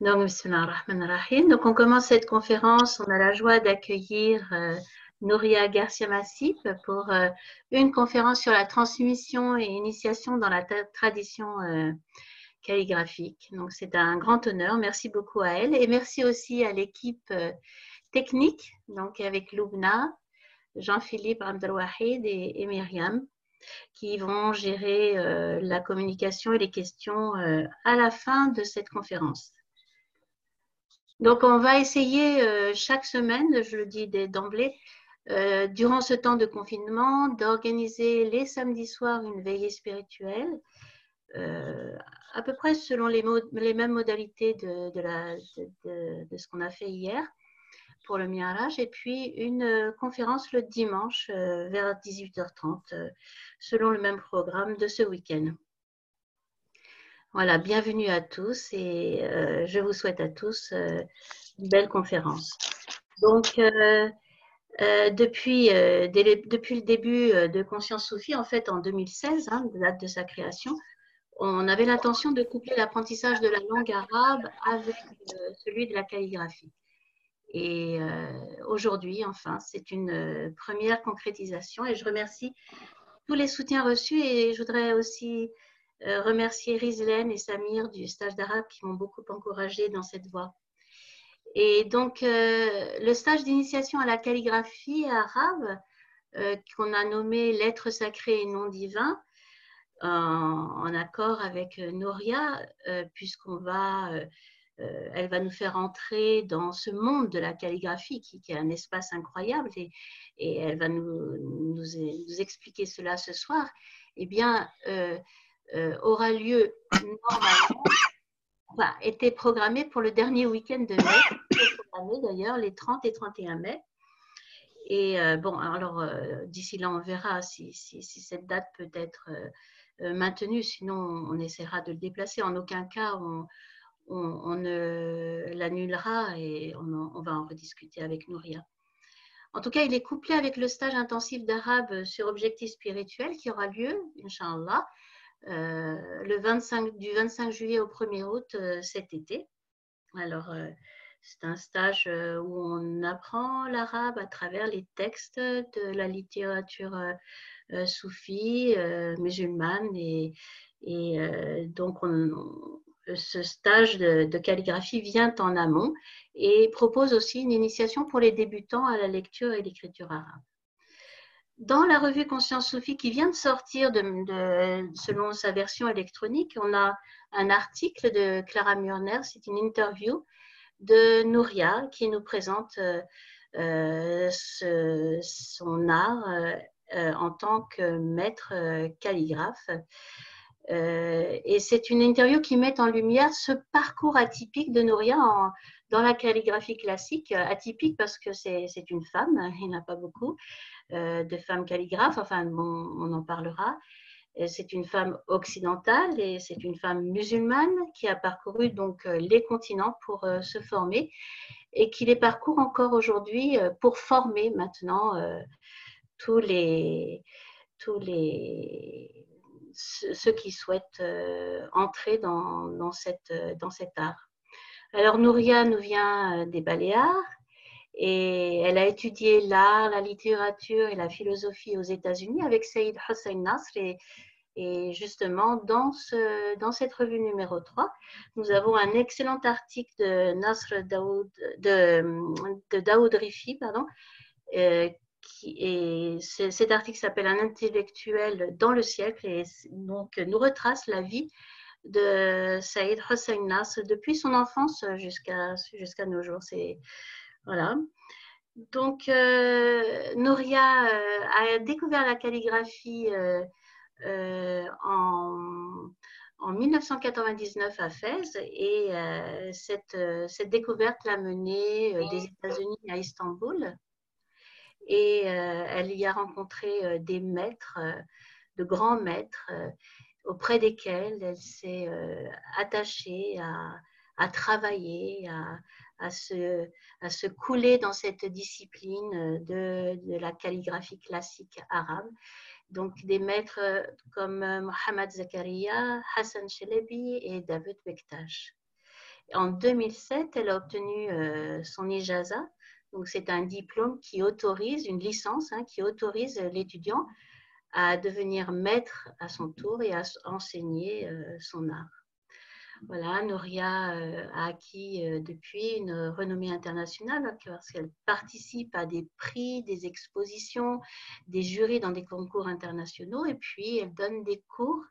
Donc, Donc, on commence cette conférence. On a la joie d'accueillir euh, Nouria Garcia Massif pour euh, une conférence sur la transmission et initiation dans la tradition euh, calligraphique. Donc, c'est un grand honneur. Merci beaucoup à elle et merci aussi à l'équipe technique, donc avec Loubna, Jean-Philippe Abdelwahid et, et, Myriam, qui vont gérer la communication et les questions à la fin de cette conférence. Donc, on va essayer euh, chaque semaine, je le dis d'emblée, euh, durant ce temps de confinement, d'organiser les samedis soirs une veillée spirituelle, euh, à peu près selon les, mêmes modalités de, ce qu'on a fait hier pour le Mi'araj, et puis une conférence le dimanche vers 18h30, selon le même programme de ce week-end. Voilà, bienvenue à tous et euh, je vous souhaite à tous euh, une belle conférence. Donc, euh, depuis, depuis, le début de Conscience Sophie, en fait en 2016, hein, date de sa création, on avait l'intention de coupler l'apprentissage de la langue arabe avec celui de la calligraphie. Et aujourd'hui, enfin, c'est une première concrétisation et je remercie tous les soutiens reçus et je voudrais aussi euh, remercier Rizlen et Samir du stage d'arabe qui m'ont beaucoup encouragé dans cette voie. Et donc, euh, le stage d'initiation à la calligraphie arabe, euh, qu'on a nommé Lettres sacrées et noms divins, en, accord avec Noria, puisqu'on va, elle va nous faire entrer dans ce monde de la calligraphie qui, est un espace incroyable et, elle va nous, nous, expliquer cela ce soir. Eh bien, aura lieu normalement, enfin, était programmé pour le dernier week-end de mai, d'ailleurs, les 30 et 31 mai. Et euh, bon, alors euh, d'ici là, on verra si, si, cette date peut être maintenue, sinon on essaiera de le déplacer. En aucun cas, on, on, ne l'annulera et on, on, va en rediscuter avec Nouria. En tout cas, il est couplé avec le stage intensif d'arabe sur objectifs spirituels qui aura lieu, Inch'Allah, euh, le 25, du 25 juillet au 1er août euh, cet été. Alors, euh, c'est un stage où on apprend l'arabe à travers les textes de la littérature soufie, musulmane. Et, donc, ce stage de, calligraphie vient en amont et propose aussi une initiation pour les débutants à la lecture et l'écriture arabe. Dans la revue Conscience Sophie qui vient de sortir selon sa version électronique, on a un article de Clara Murner, c'est une interview de Nouria qui nous présente euh, euh, son art euh, en tant que maître calligraphe. et c'est une interview qui met en lumière ce parcours atypique de Nouria dans la calligraphie classique, atypique parce que c'est une femme, il n'y en a pas beaucoup, de femmes calligraphes, enfin on en parlera. C'est une femme occidentale et c'est une femme musulmane qui a parcouru donc euh, les continents pour euh, se former et qui les parcourt encore aujourd'hui pour former maintenant tous les tous les ceux qui souhaitent entrer dans, dans, cette, dans cet art. Alors Nouria nous vient des Baléares et elle a étudié l'art, la littérature et la philosophie aux États-Unis avec Saïd Hossein Nasr. Et, justement, dans, ce, dans, cette revue numéro 3, nous avons un excellent article de Nasr Daoud, de, Rifi, pardon, euh, cet article s'appelle Un intellectuel dans le siècle et donc nous retrace la vie de Saïd Hossein Nasr depuis son enfance jusqu'à nos jours. Voilà. Donc, euh, Nouria euh, a découvert la calligraphie euh, en, 1999 à Fès et cette, cette, découverte l'a menée des États-Unis à Istanbul. Et elle y a rencontré des maîtres, de grands maîtres, auprès desquels elle s'est attachée à, à travailler, à, à se, couler dans cette discipline de, de, la calligraphie classique arabe. Donc des maîtres comme Mohamed Zakaria, Hassan Shelebi et David Bektash. En 2007, elle a obtenu son ijaza. Donc, c'est un diplôme qui autorise, une licence hein, qui autorise l'étudiant à devenir maître à son tour et à enseigner son art. Voilà, Nouria euh, a acquis euh, depuis une renommée internationale parce qu'elle participe à des prix, des expositions, des jurys dans des concours internationaux et puis elle donne des cours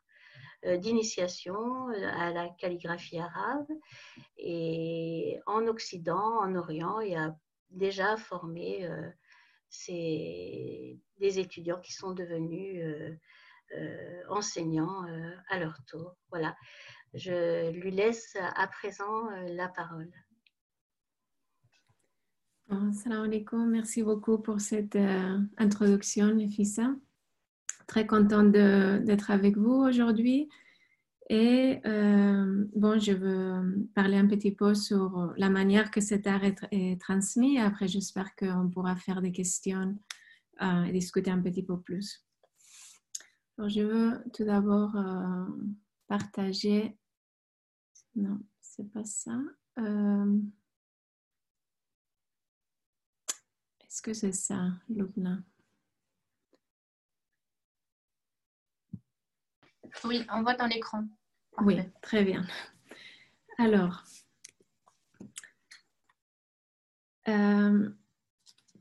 euh, d'initiation à la calligraphie arabe et en Occident, en Orient et a déjà formé des étudiants qui sont devenus enseignants à leur tour. Voilà. Je lui laisse à présent euh, la parole. Assalamu alaikum, merci beaucoup pour cette euh, introduction, Nefissa. Très contente d'être avec vous aujourd'hui. Et euh, bon, je veux parler un petit peu sur la manière que cet art est, transmis. Après, j'espère qu'on pourra faire des questions et discuter un petit peu plus. Alors, je veux tout d'abord partager. Non, c'est pas ça. Euh, est-ce que c'est ça, Lubna Oui, on voit dans l'écran. Oui, très bien. Alors, euh,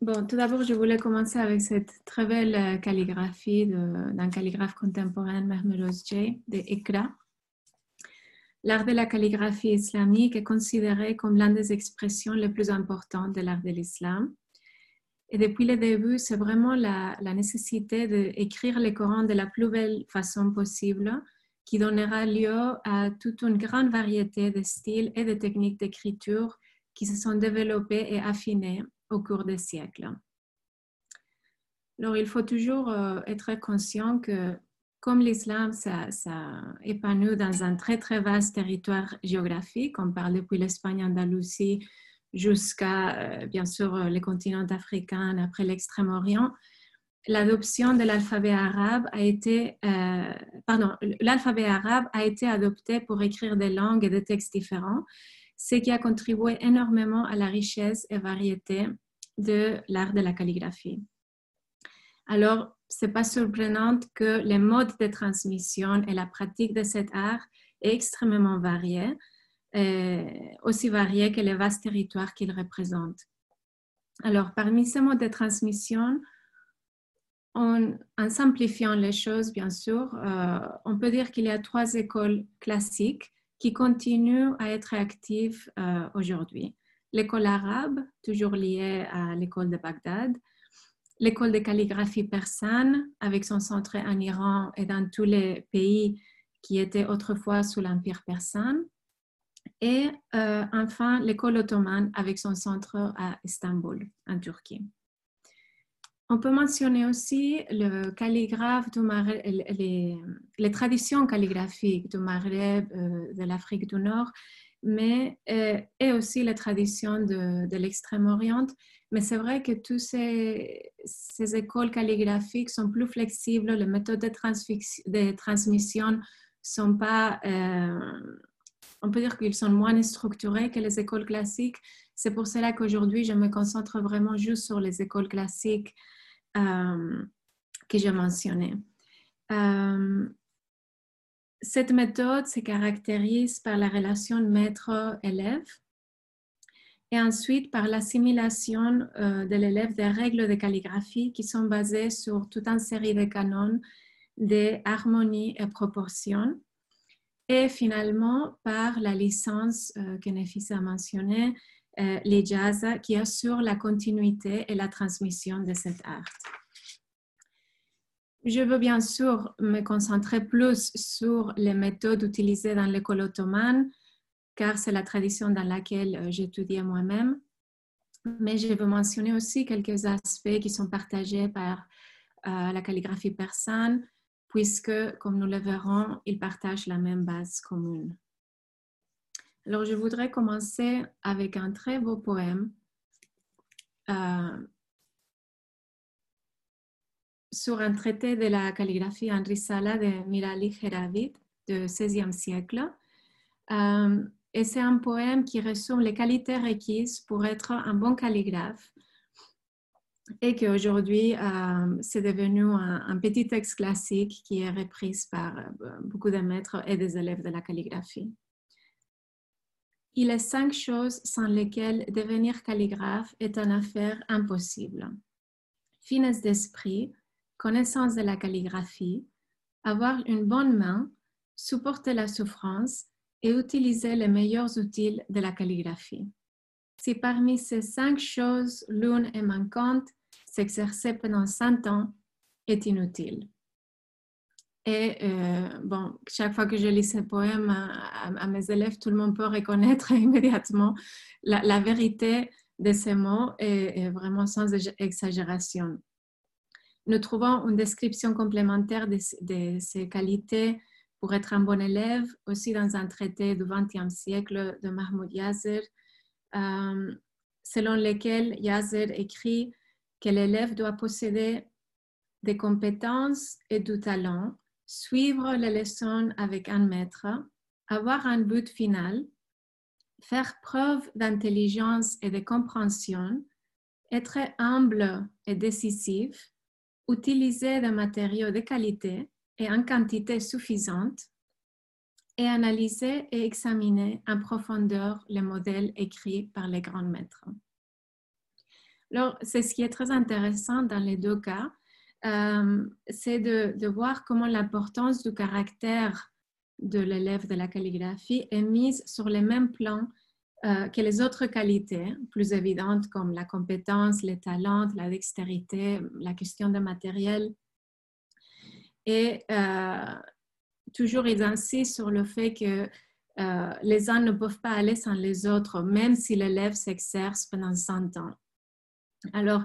bon, tout d'abord, je voulais commencer avec cette très belle euh, calligraphie d'un calligraphe contemporain, Mermelos J, de Ikra. L'art de la calligraphie islamique est considéré comme l'une des expressions les plus importantes de l'art de l'islam. Et depuis le début, c'est vraiment la, nécessité d'écrire le Coran de la plus belle façon possible qui donnera lieu à toute une grande variété de styles et de techniques d'écriture qui se sont développées et affinées au cours des siècles. Alors, il faut toujours euh, être conscient que comme l'islam, ça, ça épanouit dans un très très vaste territoire géographique, on parle depuis l'Espagne, Andalousie, jusqu'à euh, bien sûr euh, les continents africains, après l'Extrême-Orient, l'adoption de l'alphabet arabe a été, pardon, l'alphabet arabe a été adopté pour écrire des langues et des textes différents, ce qui a contribué énormément à la richesse et variété de l'art de la calligraphie. Alors, c'est pas surprenant que les modes de transmission et la pratique de cet art est extrêmement variée, euh, aussi variée que les vastes territoires qu'il représente. Alors, parmi ces modes de transmission, en simplifiant les choses, bien sûr, euh, on peut dire qu'il y a trois écoles classiques qui continuent à être actives euh, aujourd'hui. L'école arabe, toujours liée à l'école de Bagdad, l'école de calligraphie persane avec son centre en Iran et dans tous les pays qui étaient autrefois sous l'Empire persan. Et euh, enfin, l'école ottomane avec son centre à Istanbul, en Turquie. On peut mentionner aussi les, traditions calligraphiques du Maghreb, euh, de l'Afrique du Nord, mais euh, et aussi les traditions de, l'Extrême-Orient mais c'est vrai que toutes ces, écoles calligraphiques sont plus flexibles, les méthodes de, de transmission sont pas, euh, on peut dire qu'ils sont moins structurées que les écoles classiques. C'est pour cela qu'aujourd'hui, je me concentre vraiment juste sur les écoles classiques euh, que j'ai mentionnées. Euh, cette méthode se caractérise par la relation maître-élève et ensuite par l'assimilation euh, de l'élève des règles de calligraphie qui sont basées sur toute une série de canons d'harmonie et proportion. Et finalement, par la licence que Nefis a mentionnée, euh, les jazz qui assure la continuité et la transmission de cet art. Je veux bien sûr me concentrer plus sur les méthodes utilisées dans l'école ottomane, car c'est la tradition dans laquelle euh, j'étudiais moi-même. Mais je veux mentionner aussi quelques aspects qui sont partagés par euh, la calligraphie persane, puisque, comme nous le verrons, ils partagent la même base commune. Alors, je voudrais commencer avec un très beau poème euh, sur un traité de la calligraphie en risala de Mirali Heravid du XVIe siècle. et c'est un poème qui résume les qualités requises pour être un bon calligraphe et qu'aujourd'hui, euh, c'est devenu un, petit texte classique qui est repris par euh, beaucoup de maîtres et des élèves de la calligraphie. Il est cinq choses sans lesquelles devenir calligraphe est une affaire impossible. Finesse d'esprit, connaissance de la calligraphie, avoir une bonne main, supporter la souffrance et utiliser les meilleurs outils de la calligraphie. Si parmi ces cinq choses l'une est manquante, s'exercer pendant 100 ans est inutile. Et euh, chaque fois que je lis ce poème à, mes élèves, tout le monde peut reconnaître immédiatement la, vérité de ces mots et, vraiment sans exagération. Nous trouvons une description complémentaire de, de, ces qualités pour être un bon élève aussi dans un traité du XXe siècle de Mahmoud Yazir, euh, selon lequel Yazir écrit que l'élève doit posséder des compétences et du talent, suivre les leçons avec un maître, avoir un but final, faire preuve d'intelligence et de compréhension, être humble et décisif, utiliser des matériaux de qualité et en quantité suffisante, et analyser et examiner en profondeur les modèles écrits par les grands maîtres. Alors, c'est ce qui est très intéressant dans les deux cas, euh, c'est de, voir comment l'importance du caractère de l'élève de la calligraphie est mise sur les mêmes plans euh, que les autres qualités plus évidentes comme la compétence, les talents, la dextérité, la question de matériel. Et euh, toujours, ils insistent sur le fait que les uns ne peuvent pas aller sans les autres, même si l'élève s'exerce pendant 100 ans. Alors,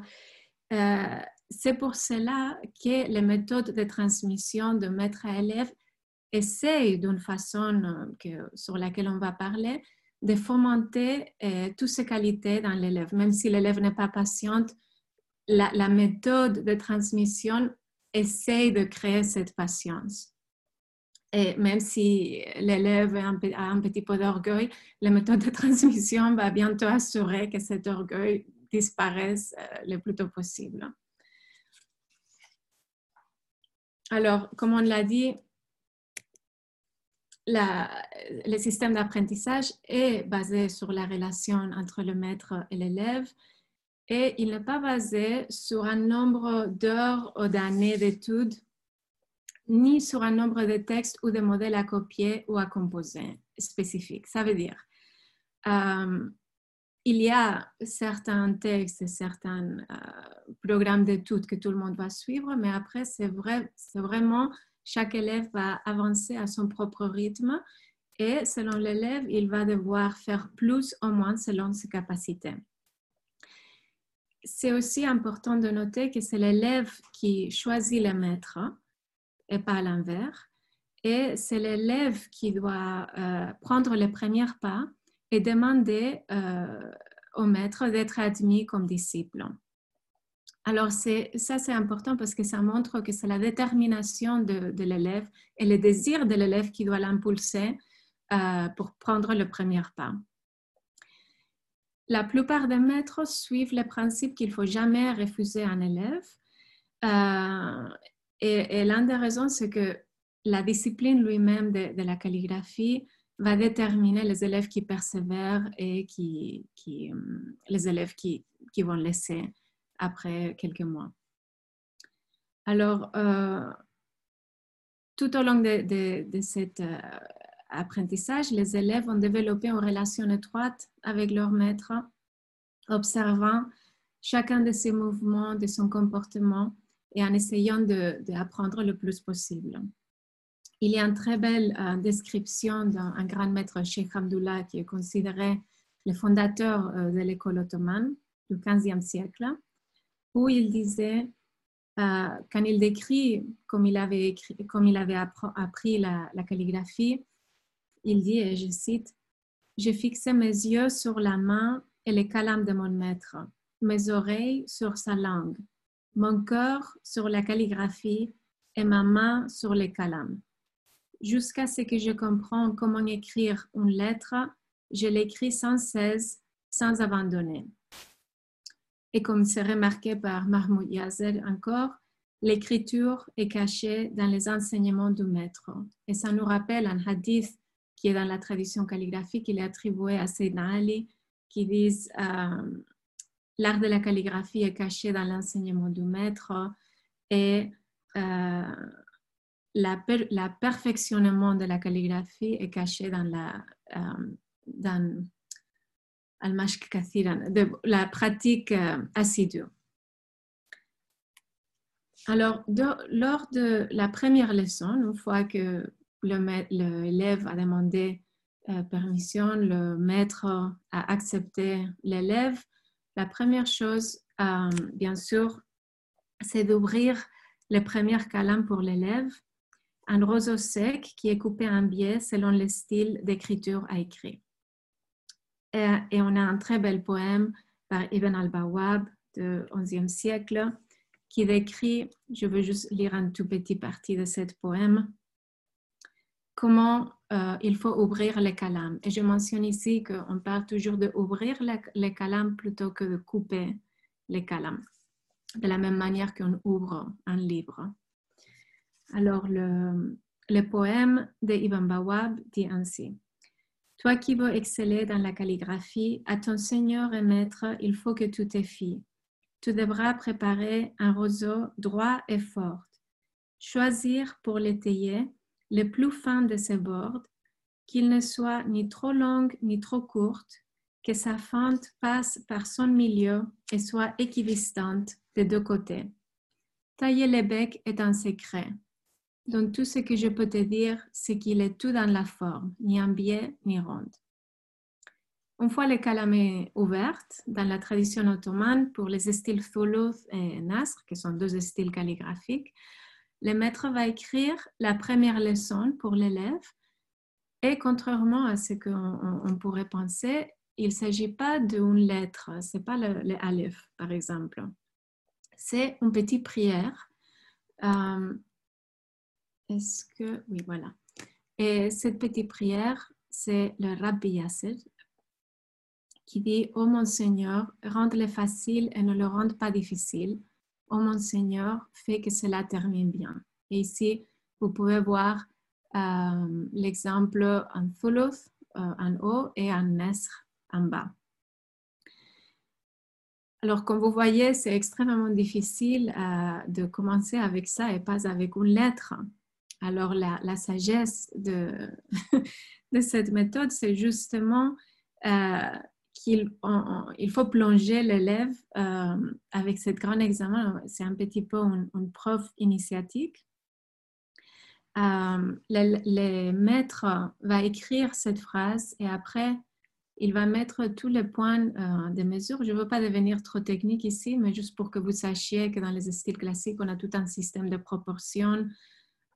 c'est pour cela que les méthodes de transmission de maître à élève essayent d'une façon euh, sur laquelle on va parler de fomenter euh, toutes ces qualités dans l'élève. Même si l'élève n'est pas patiente, la, méthode de transmission essaye de créer cette patience. Et même si l'élève a un petit peu d'orgueil, la méthode de transmission va bientôt assurer que cet orgueil disparaissent euh, le plus tôt possible. Alors, comme on l'a dit, le système d'apprentissage est basé sur la relation entre le maître et l'élève et il n'est pas basé sur un nombre d'heures ou d'années d'études, ni sur un nombre de textes ou de modèles à copier ou à composer spécifiques. Ça veut dire, euh, il y a certains textes et certains euh, programmes d'études que tout le monde va suivre, mais après, c'est vrai, vraiment chaque élève va avancer à son propre rythme et selon l'élève, il va devoir faire plus ou moins selon ses capacités. C'est aussi important de noter que c'est l'élève qui choisit le maître et pas l'inverse. Et c'est l'élève qui doit euh, prendre les premiers pas et demander euh, au maître d'être admis comme disciple. Alors, ça, c'est important parce que ça montre que c'est la détermination de, l'élève et le désir de l'élève qui doit l'impulser euh, pour prendre le premier pas. La plupart des maîtres suivent le principe qu'il ne faut jamais refuser un élève. Euh, et, l'une des raisons, c'est que la discipline lui-même de, la calligraphie va déterminer les élèves qui persévèrent et qui, euh, les élèves qui, vont laisser après quelques mois. Alors, euh, tout au long de, cet euh, apprentissage, les élèves vont développer une relation étroite avec leur maître, observant chacun de ses mouvements, de son comportement et en essayant d'apprendre le plus possible. Il y a une très belle euh, description d'un grand maître, Sheikh Abdullah, qui est considéré le fondateur euh, de l'école ottomane du XVe siècle, où il disait, euh, quand il décrit comme il avait, écrit, comme il avait appris la, la, calligraphie, il dit, et je cite, J'ai fixé mes yeux sur la main et les calames de mon maître, mes oreilles sur sa langue, mon cœur sur la calligraphie et ma main sur les calames jusqu'à ce que je comprenne comment écrire une lettre, je l'écris sans cesse, sans abandonner. Et comme c'est remarqué par Mahmoud Yazer encore, l'écriture est cachée dans les enseignements du maître. Et ça nous rappelle un hadith qui est dans la tradition calligraphique, il est attribué à Sayyidina Ali, qui dit euh, l'art de la calligraphie est caché dans l'enseignement du maître et euh, la, perfectionnement de la calligraphie est caché dans la, euh, dans la pratique euh, assidue. Alors, lors de la première leçon, une fois que l'élève a demandé euh, permission, le maître a accepté l'élève, la première chose, bien sûr, c'est d'ouvrir le premier calame pour l'élève, un roseau sec qui est coupé en biais selon le style d'écriture à écrire. Et, on a un très bel poème par Ibn al-Bawab du XIe siècle qui décrit, je veux juste lire un tout petit parti de ce poème, comment euh, il faut ouvrir les calames. Et je mentionne ici qu'on parle toujours d'ouvrir les, calames plutôt que de couper les calames, de la même manière qu'on ouvre un livre. Alors, le, poème de Ibn Bawab dit ainsi. Toi qui veux exceller dans la calligraphie, à ton Seigneur et Maître, il faut que tu t'effies. Tu devras préparer un roseau droit et fort. Choisir pour l'étayer le plus fin de ses bords, qu'il ne soit ni trop long ni trop courte, que sa fente passe par son milieu et soit équidistante des deux côtés. Tailler les becs est un secret. Donc tout ce que je peux te dire, c'est qu'il est tout dans la forme, ni en biais ni ronde. Une fois le calamé ouvert, dans la tradition ottomane, pour les styles Thuluth et Nasr, qui sont deux styles calligraphiques, le maître va écrire la première leçon pour l'élève et contrairement à ce qu'on pourrait penser, il ne s'agit pas d'une lettre, ce n'est pas le, le, Aleph par exemple. C'est une petite prière euh, est-ce que. Oui, voilà. Et cette petite prière, c'est le Rabbi Yasser qui dit Ô oh mon Seigneur, rends-le facile et ne le rende pas difficile. Ô oh mon Seigneur, fais que cela termine bien. Et ici, vous pouvez voir euh, l'exemple en Thuluth euh, en haut et en Nesr en bas. Alors, comme vous voyez, c'est extrêmement difficile euh, de commencer avec ça et pas avec une lettre. Alors, la, sagesse de, cette méthode, c'est justement euh, qu'il il faut plonger l'élève euh, avec ce grand examen. C'est un petit peu une, preuve initiatique. Euh, le, maître va écrire cette phrase et après, il va mettre tous les points de mesure. Je ne veux pas devenir trop technique ici, mais juste pour que vous sachiez que dans les styles classiques, on a tout un système de proportions,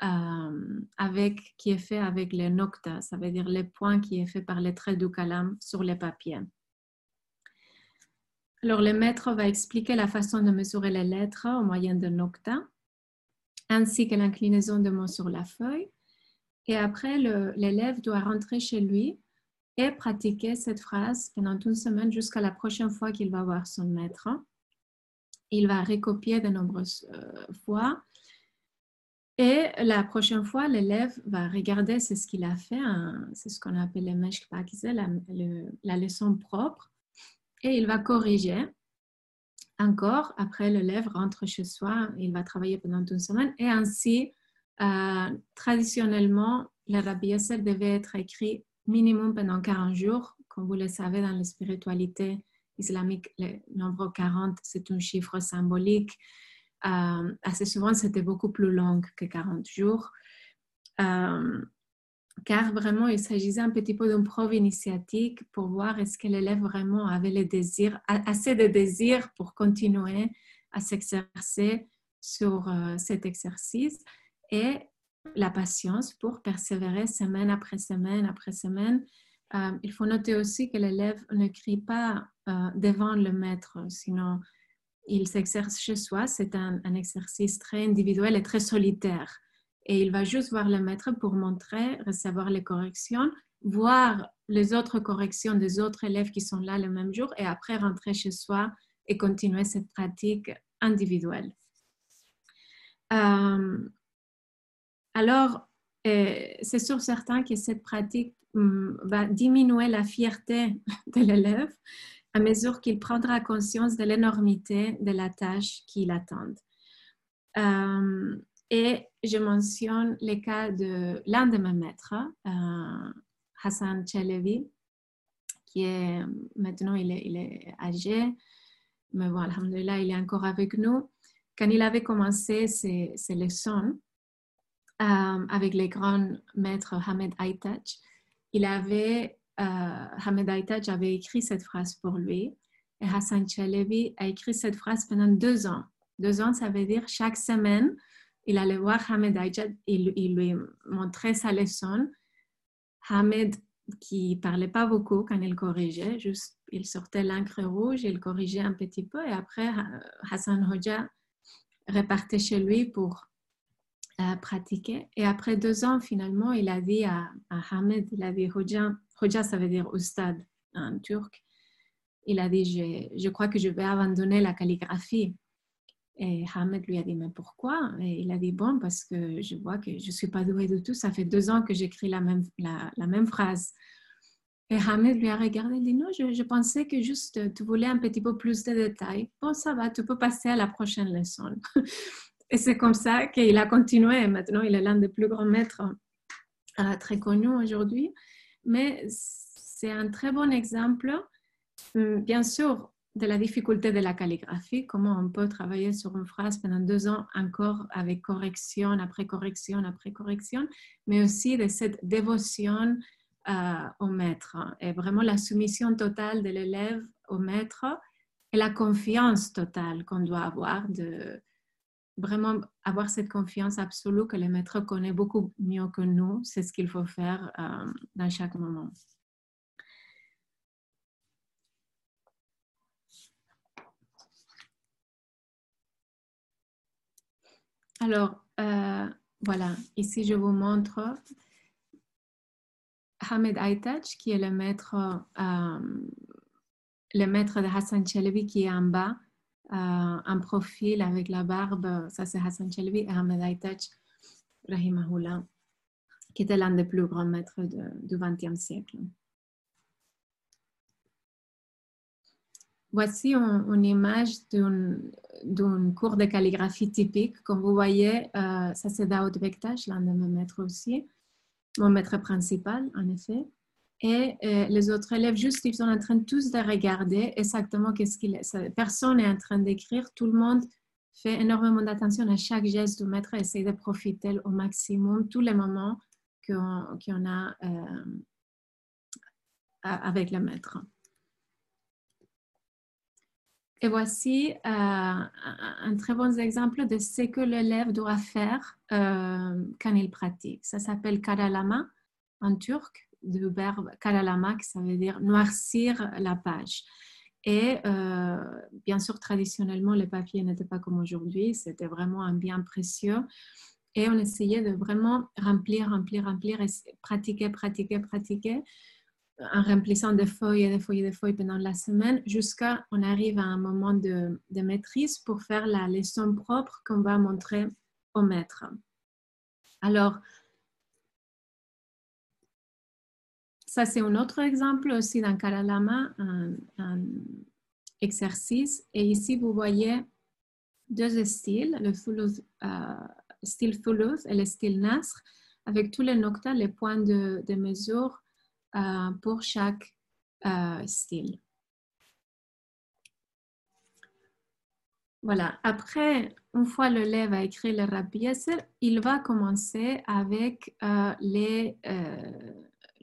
euh, avec, qui est fait avec les nocta, ça veut dire les points qui est fait par les traits du calame sur les papiers. Alors, le maître va expliquer la façon de mesurer les lettres au moyen de nocta, ainsi que l'inclinaison de mots sur la feuille. Et après, l'élève doit rentrer chez lui et pratiquer cette phrase pendant une semaine jusqu'à la prochaine fois qu'il va voir son maître. Il va recopier de nombreuses euh, fois et la prochaine fois, l'élève va regarder ce qu'il a fait, hein, c'est ce qu'on appelle le la, la leçon propre, et il va corriger encore. Après, l'élève rentre chez soi, il va travailler pendant une semaine, et ainsi, euh, traditionnellement, le Rabbi Yasser devait être écrit minimum pendant 40 jours. Comme vous le savez, dans la spiritualité islamique, le nombre 40, c'est un chiffre symbolique euh, assez souvent, c'était beaucoup plus long que 40 jours, euh, car vraiment, il s'agissait un petit peu d'une preuve initiatique pour voir est-ce que l'élève vraiment avait le désir, assez de désir pour continuer à s'exercer sur euh, cet exercice et la patience pour persévérer semaine après semaine après semaine. il faut noter aussi que l'élève ne crie pas devant le maître, sinon il s'exerce chez soi. C'est un, exercice très individuel et très solitaire. Et il va juste voir le maître pour montrer, recevoir les corrections voir les autres corrections des autres élèves qui sont là le même jour et après rentrer chez soi et continuer cette pratique individuelle. Euh, alors, euh, c'est sûr certain que cette pratique hum, va diminuer la fierté de l'élève à mesure qu'il prendra conscience de l'énormité de la tâche qui l'attend. Euh, et je mentionne le cas de l'un de mes maîtres, euh, Hassan Chelevi, qui est maintenant il est, âgé, mais bon, alhamdulillah, il est encore avec nous. Quand il avait commencé ses, leçons euh, avec les grands maîtres Hamed Aitaj, il avait Hamed Aitaj avait écrit cette phrase pour lui et Hassan Chalevi a écrit cette phrase pendant deux ans. Deux ans, ça veut dire chaque semaine, il allait voir Hamed il, il lui montrait sa leçon. Hamed, qui parlait pas beaucoup quand il corrigeait, juste il sortait l'encre rouge, il corrigeait un petit peu et après Hassan Hoja repartait chez lui pour euh, pratiquer. Et après deux ans, finalement, il a dit à, à Hamed, il a dit Hoja, Hoja, ça veut dire Ustad en turc. Il a dit, je, crois que je vais abandonner la calligraphie. Et Hamed lui a dit, mais pourquoi? Et il a dit, bon, parce que je vois que je ne suis pas douée du tout. Ça fait deux ans que j'écris la même, la, même phrase. Et Hamed lui a regardé et dit, non, je, je, pensais que juste tu voulais un petit peu plus de détails. Bon, ça va, tu peux passer à la prochaine leçon. et c'est comme ça qu'il a continué. Maintenant, il est l'un des plus grands maîtres euh, très connus aujourd'hui mais c'est un très bon exemple, hum, bien sûr, de la difficulté de la calligraphie, comment on peut travailler sur une phrase pendant deux ans encore avec correction après correction après correction, mais aussi de cette dévotion euh, au maître et vraiment la soumission totale de l'élève au maître et la confiance totale qu'on doit avoir de, vraiment avoir cette confiance absolue que le maître connaît beaucoup mieux que nous, c'est ce qu'il faut faire euh, dans chaque moment. Alors, euh, voilà, ici je vous montre Hamed Aitaj, qui est le maître, euh, le maître de Hassan Chelevi, qui est en bas un profil avec la barbe, ça c'est Hassan Chelvi et Ahmed Aitaj, Rahimahullah, qui était l'un des plus grands maîtres du XXe siècle. Voici une, une image d'un cours de calligraphie typique. Comme vous voyez, euh, ça c'est Daoud Bektash, l'un de mes maîtres aussi, mon maître principal en effet. Et euh, les autres élèves, juste, ils sont en train tous de regarder exactement qu'est-ce qu'il. Personne n'est en train d'écrire. Tout le monde fait énormément d'attention à chaque geste du maître et essaie de profiter au maximum tous les moments qu'on a euh, avec le maître. Et voici euh, un très bon exemple de ce que l'élève doit faire quand il pratique. Ça s'appelle karalama en turc du verbe karalamak, ça veut dire noircir la page. Et euh, bien sûr, traditionnellement, les papiers n'étaient pas comme aujourd'hui, c'était vraiment un bien précieux. Et on essayait de vraiment remplir, remplir, remplir, pratiquer, pratiquer, pratiquer, en remplissant des feuilles et des feuilles et des feuilles pendant la semaine, jusqu'à on arrive à un moment de, de maîtrise pour faire la leçon propre qu'on va montrer au maître. Alors, Ça, c'est un autre exemple aussi dans Karalama, un, exercice. Et ici, vous voyez deux styles, le euh, style Toulouse et le style Nasr, avec tous les noctas, les points de, mesure euh, pour chaque euh, style. Voilà. Après, une fois l'élève a écrit le Rabbi il va commencer avec les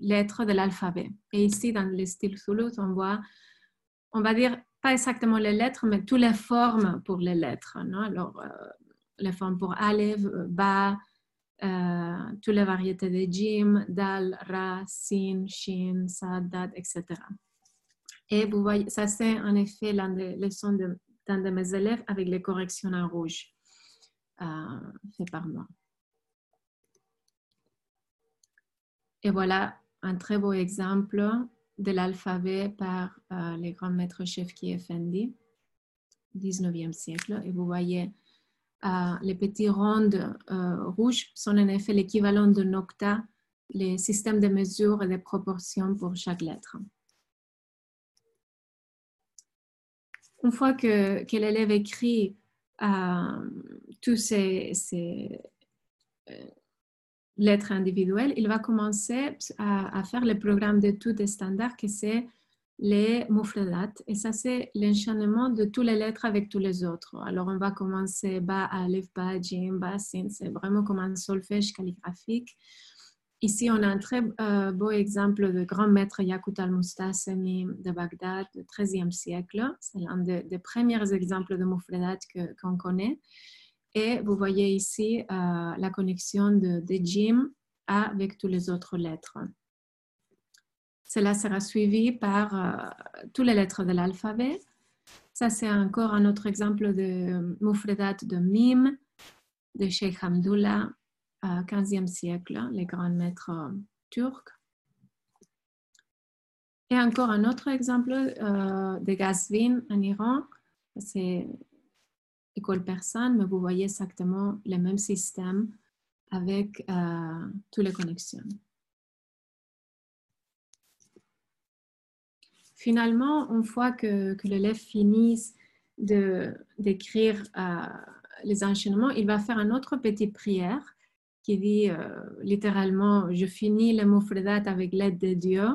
lettres de l'alphabet. Et ici, dans le style Toulouse, on voit, on va dire, pas exactement les lettres, mais toutes les formes pour les lettres. Non? Alors, euh, les formes pour Aleph, Ba, euh, toutes les variétés de Jim, Dal, Ra, Sin, Shin, Sad, Dad, etc. Et vous voyez, ça c'est en effet l'un des leçons d'un de, de, mes élèves avec les corrections en rouge euh, fait par moi. Et voilà un très beau exemple de l'alphabet par les grands maîtres chefs qui Effendi, 19e siècle. Et vous voyez, les petits ronds rouges sont en effet l'équivalent de nocta, les systèmes de mesure et de proportions pour chaque lettre. Une fois que, l'élève écrit euh, tous ces, euh, lettres individuelles, il va commencer à, faire le programme d'études standard que c'est les mufradat. Et ça, c'est l'enchaînement de toutes les lettres avec tous les autres. Alors, on va commencer ba, alif, ba, jim, ba, sin. C'est vraiment comme un solfège calligraphique. Ici, on a un très euh, beau exemple de grand maître Yakut al-Mustasemi de Bagdad du XIIIe siècle. C'est l'un des, premiers exemples de Moufredat qu'on connaît. Et vous voyez ici euh, la connexion de, de Jim avec toutes les autres lettres. Cela sera suivi par euh, toutes les lettres de l'alphabet. Ça, c'est encore un autre exemple de Moufredat de Mim, de Sheikh Hamdullah, 15e siècle, les grands maîtres euh, turcs. Et encore un autre exemple euh, de Gazvin en Iran, c'est école persane, mais vous voyez exactement le même système avec euh, toutes les connexions. Finalement, une fois que, que l'élève finisse d'écrire les enchaînements, il va faire une autre petite prière qui dit euh, littéralement Je finis le mot avec l'aide de Dieu.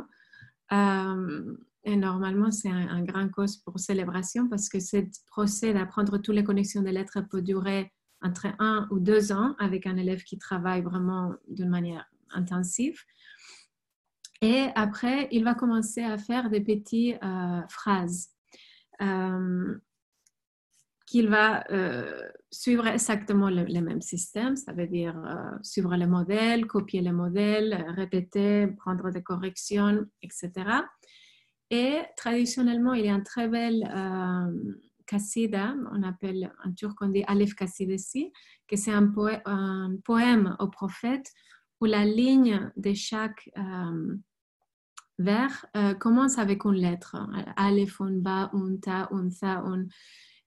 Euh, et normalement, c'est un, grand cause pour célébration parce que ce procès d'apprendre toutes les connexions de lettres peut durer entre un ou deux ans avec un élève qui travaille vraiment d'une manière intensive. Et après, il va commencer à faire des petites euh, phrases qu'il va euh, suivre exactement le, même système, ça veut dire euh, suivre le modèle, copier le modèle, répéter, prendre des corrections, etc. Et traditionnellement, il y a un très bel euh, on appelle en turc, on dit Alef Kassidesi, que c'est un, poème au prophète où la ligne de chaque euh, vers commence avec une lettre. Alef, un, ba, un, ta, un, sa, un.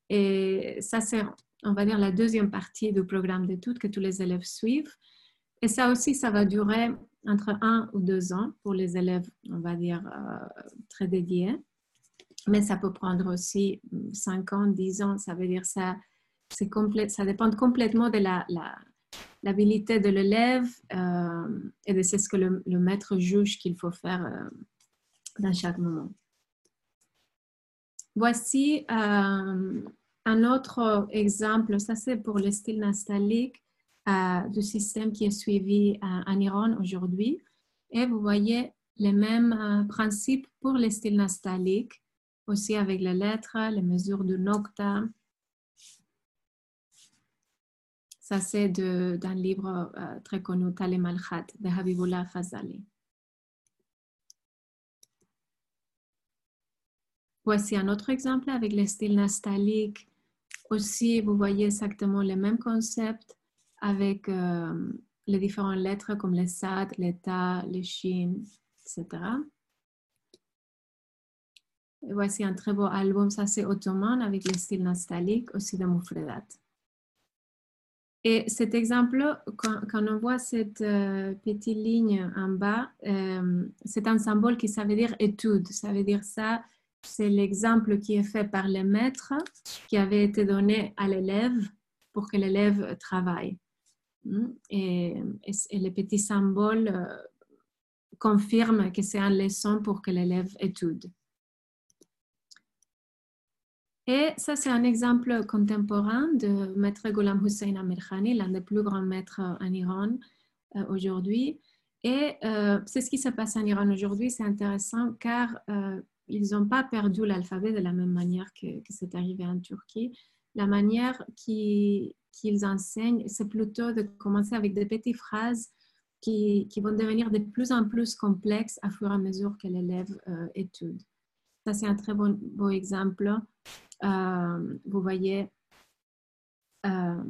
Et ça, c'est, on va dire, la deuxième partie du programme d'études que tous les élèves suivent. Et ça aussi, ça va durer entre un ou deux ans pour les élèves, on va dire, euh, très dédiés. Mais ça peut prendre aussi cinq ans, dix ans. Ça veut dire ça, ça dépend complètement de la, l'habilité de l'élève euh, et de ce que le, maître juge qu'il faut faire euh, dans chaque moment. Voici un autre exemple, ça c'est pour le style nastalique du système qui est suivi euh, en Iran aujourd'hui. Et vous voyez les mêmes euh, principes pour le style nastalique, aussi avec les lettres, les mesures de nocta. Ça c'est d'un livre très connu, Talem al-Khat, de Habibullah Fazali. Voici un autre exemple avec le style nastalique aussi, vous voyez exactement le même concept avec euh, les différentes lettres comme les SAD, les TA, les SHIN, etc. Et voici un très beau album, ça c'est ottoman avec le style nostalgique aussi de Moufredat. Et cet exemple, quand, on voit cette euh, petite ligne en bas, euh, c'est un symbole qui ça veut dire étude. Ça veut dire ça, c'est l'exemple qui est fait par le maître qui avait été donné à l'élève pour que l'élève travaille. Hmm? Et, les petits symboles euh, confirment que c'est une leçon pour que l'élève étudie. Et ça, c'est un exemple contemporain de Maître Ghulam Hussein Amirkhani, l'un des plus grands maîtres en Iran euh, aujourd'hui. Et euh, c'est ce qui se passe en Iran aujourd'hui. C'est intéressant car ils n'ont pas perdu l'alphabet de la même manière que, c'est arrivé en Turquie. La manière qu'ils enseignent, c'est plutôt de commencer avec des petites phrases qui, vont devenir de plus en plus complexes à fur et à mesure que l'élève euh, étudie. Ça, c'est un très bon, exemple. Euh, vous voyez, euh,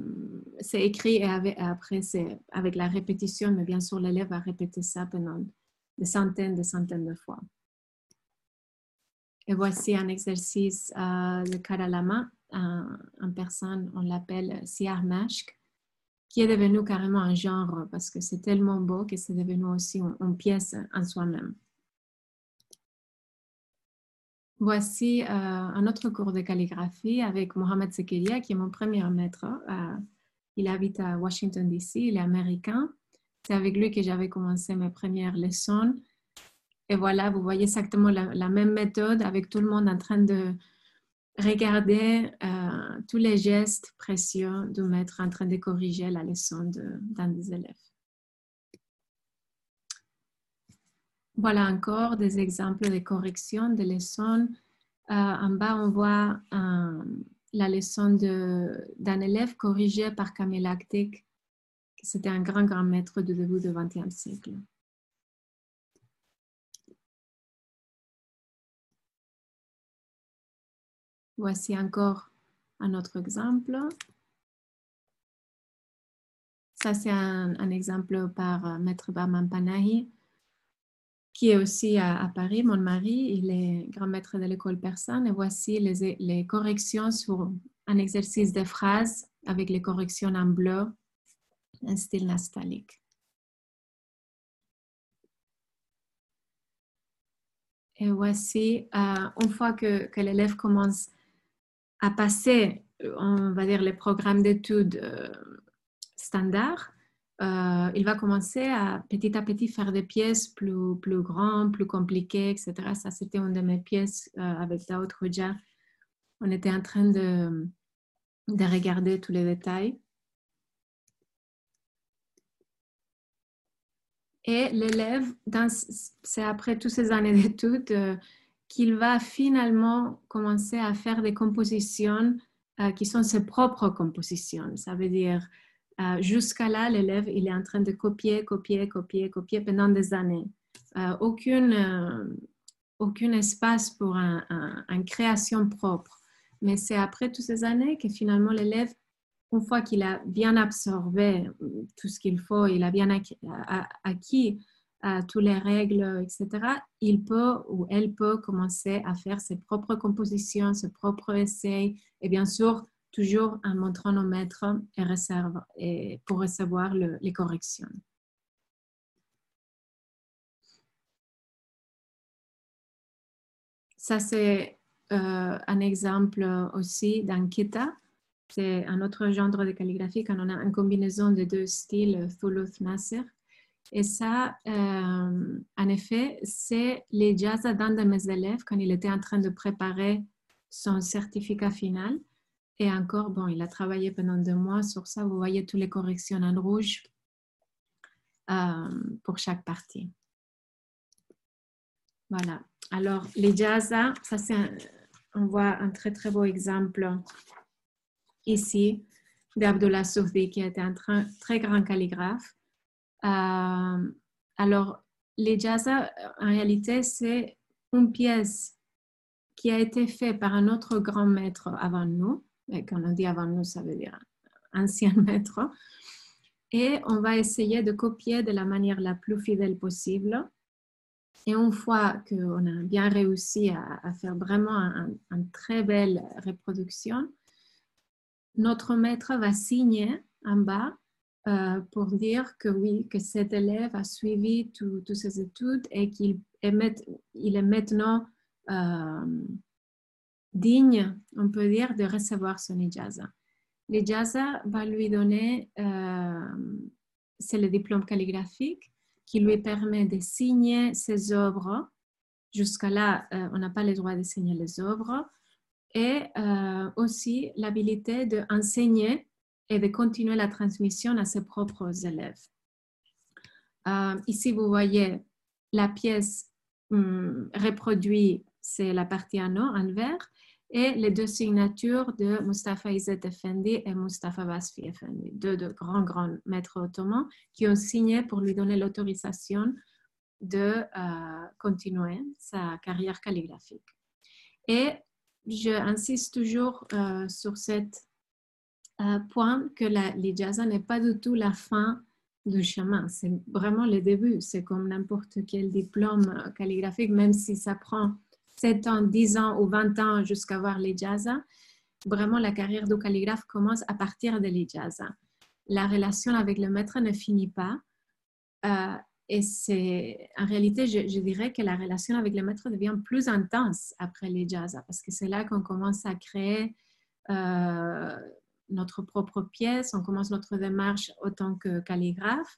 c'est écrit et, avec, après, c'est avec la répétition, mais bien sûr, l'élève va répéter ça pendant des centaines, des centaines de fois. Et voici un exercice euh, de Karalama, un, en personne, on l'appelle Siarmashk, qui est devenu carrément un genre parce que c'est tellement beau que c'est devenu aussi une, pièce en soi-même. Voici euh, un autre cours de calligraphie avec Mohamed Sekeria, qui est mon premier maître. Euh, il habite à Washington, D.C., il est américain. C'est avec lui que j'avais commencé mes premières leçons. Et voilà, vous voyez exactement la, même méthode avec tout le monde en train de regarder euh, tous les gestes précieux du maître en train de corriger la leçon d'un des élèves. Voilà encore des exemples de correction de leçons. Euh, en bas, on voit euh, la leçon d'un élève corrigé par Camille Lactic. C'était un grand, grand maître du début du XXe siècle. Voici encore un autre exemple. Ça, c'est un, exemple par euh, Maître Barman Panahi, qui est aussi à, Paris, mon mari. Il est grand maître de l'école persane. Et voici les, corrections sur un exercice de phrases avec les corrections en bleu, en style nastalique. Et voici, euh, une fois que, que l'élève commence à passer, on va dire, les programmes d'études euh, standards, euh, il va commencer à petit à petit faire des pièces plus, plus grandes, plus compliquées, etc. Ça, c'était une de mes pièces euh, avec d'autres Ruja. On était en train de, de regarder tous les détails. Et l'élève, c'est après toutes ces années d'études, qu'il va finalement commencer à faire des compositions euh, qui sont ses propres compositions. Ça veut dire, euh, jusqu'à là, l'élève, il est en train de copier, copier, copier, copier pendant des années. Euh, aucun espace pour une création propre. Mais c'est après toutes ces années que finalement l'élève, une fois qu'il a bien absorbé tout ce qu'il faut, il a bien acquis à toutes les règles, etc., il peut ou elle peut commencer à faire ses propres compositions, ses propres essais, et bien sûr, toujours en montrant au maître et, pour recevoir les corrections. Ça, c'est euh, un exemple aussi d'Ankita. C'est un autre genre de calligraphie quand on a une combinaison de deux styles, Thuluth-Nasser. Et ça, euh, en effet, c'est les jazz d'un de mes élèves quand il était en train de préparer son certificat final. Et encore, bon, il a travaillé pendant deux mois sur ça. Vous voyez toutes les corrections en rouge euh, pour chaque partie. Voilà. Alors, les jazz, ça c'est, on voit un très très beau exemple ici d'Abdullah Soufdi qui était un très grand calligraphe alors, les jazza, en réalité, c'est une pièce qui a été faite par un autre grand maître avant nous. Et quand on dit avant nous, ça veut dire ancien maître. Et on va essayer de copier de la manière la plus fidèle possible. Et une fois qu'on a bien réussi à, faire vraiment une très belle reproduction, notre maître va signer en bas euh, pour dire que oui, que cet élève a suivi toutes ses études et qu'il est, maintenant euh, digne, on peut dire, de recevoir son ijaza. L'ijaza va lui donner, euh, c'est le diplôme calligraphique qui lui permet de signer ses œuvres. Jusqu'à là, on n'a pas le droit de signer les œuvres. Et aussi l'habilité d'enseigner et de continuer la transmission à ses propres élèves. Euh, ici, vous voyez la pièce hum, reproduite, c'est la partie en, en vert, et les deux signatures de Mustafa Izzet Effendi et Mustafa Basfi Effendi, deux, de grands, grands maîtres ottomans qui ont signé pour lui donner l'autorisation de euh, continuer sa carrière calligraphique. Et j'insiste toujours euh, sur cette point que l'ijaza n'est pas du tout la fin du chemin. C'est vraiment le début. C'est comme n'importe quel diplôme calligraphique, même si ça prend 7 ans, 10 ans ou 20 ans jusqu'à avoir l'ijaza. Vraiment, la carrière de calligraphe commence à partir de l'ijaza. La relation avec le maître ne finit pas. Euh, et c'est, en réalité, je, dirais que la relation avec le maître devient plus intense après l'ijaza parce que c'est là qu'on commence à créer euh, notre propre pièce, on commence notre démarche autant que calligraphe.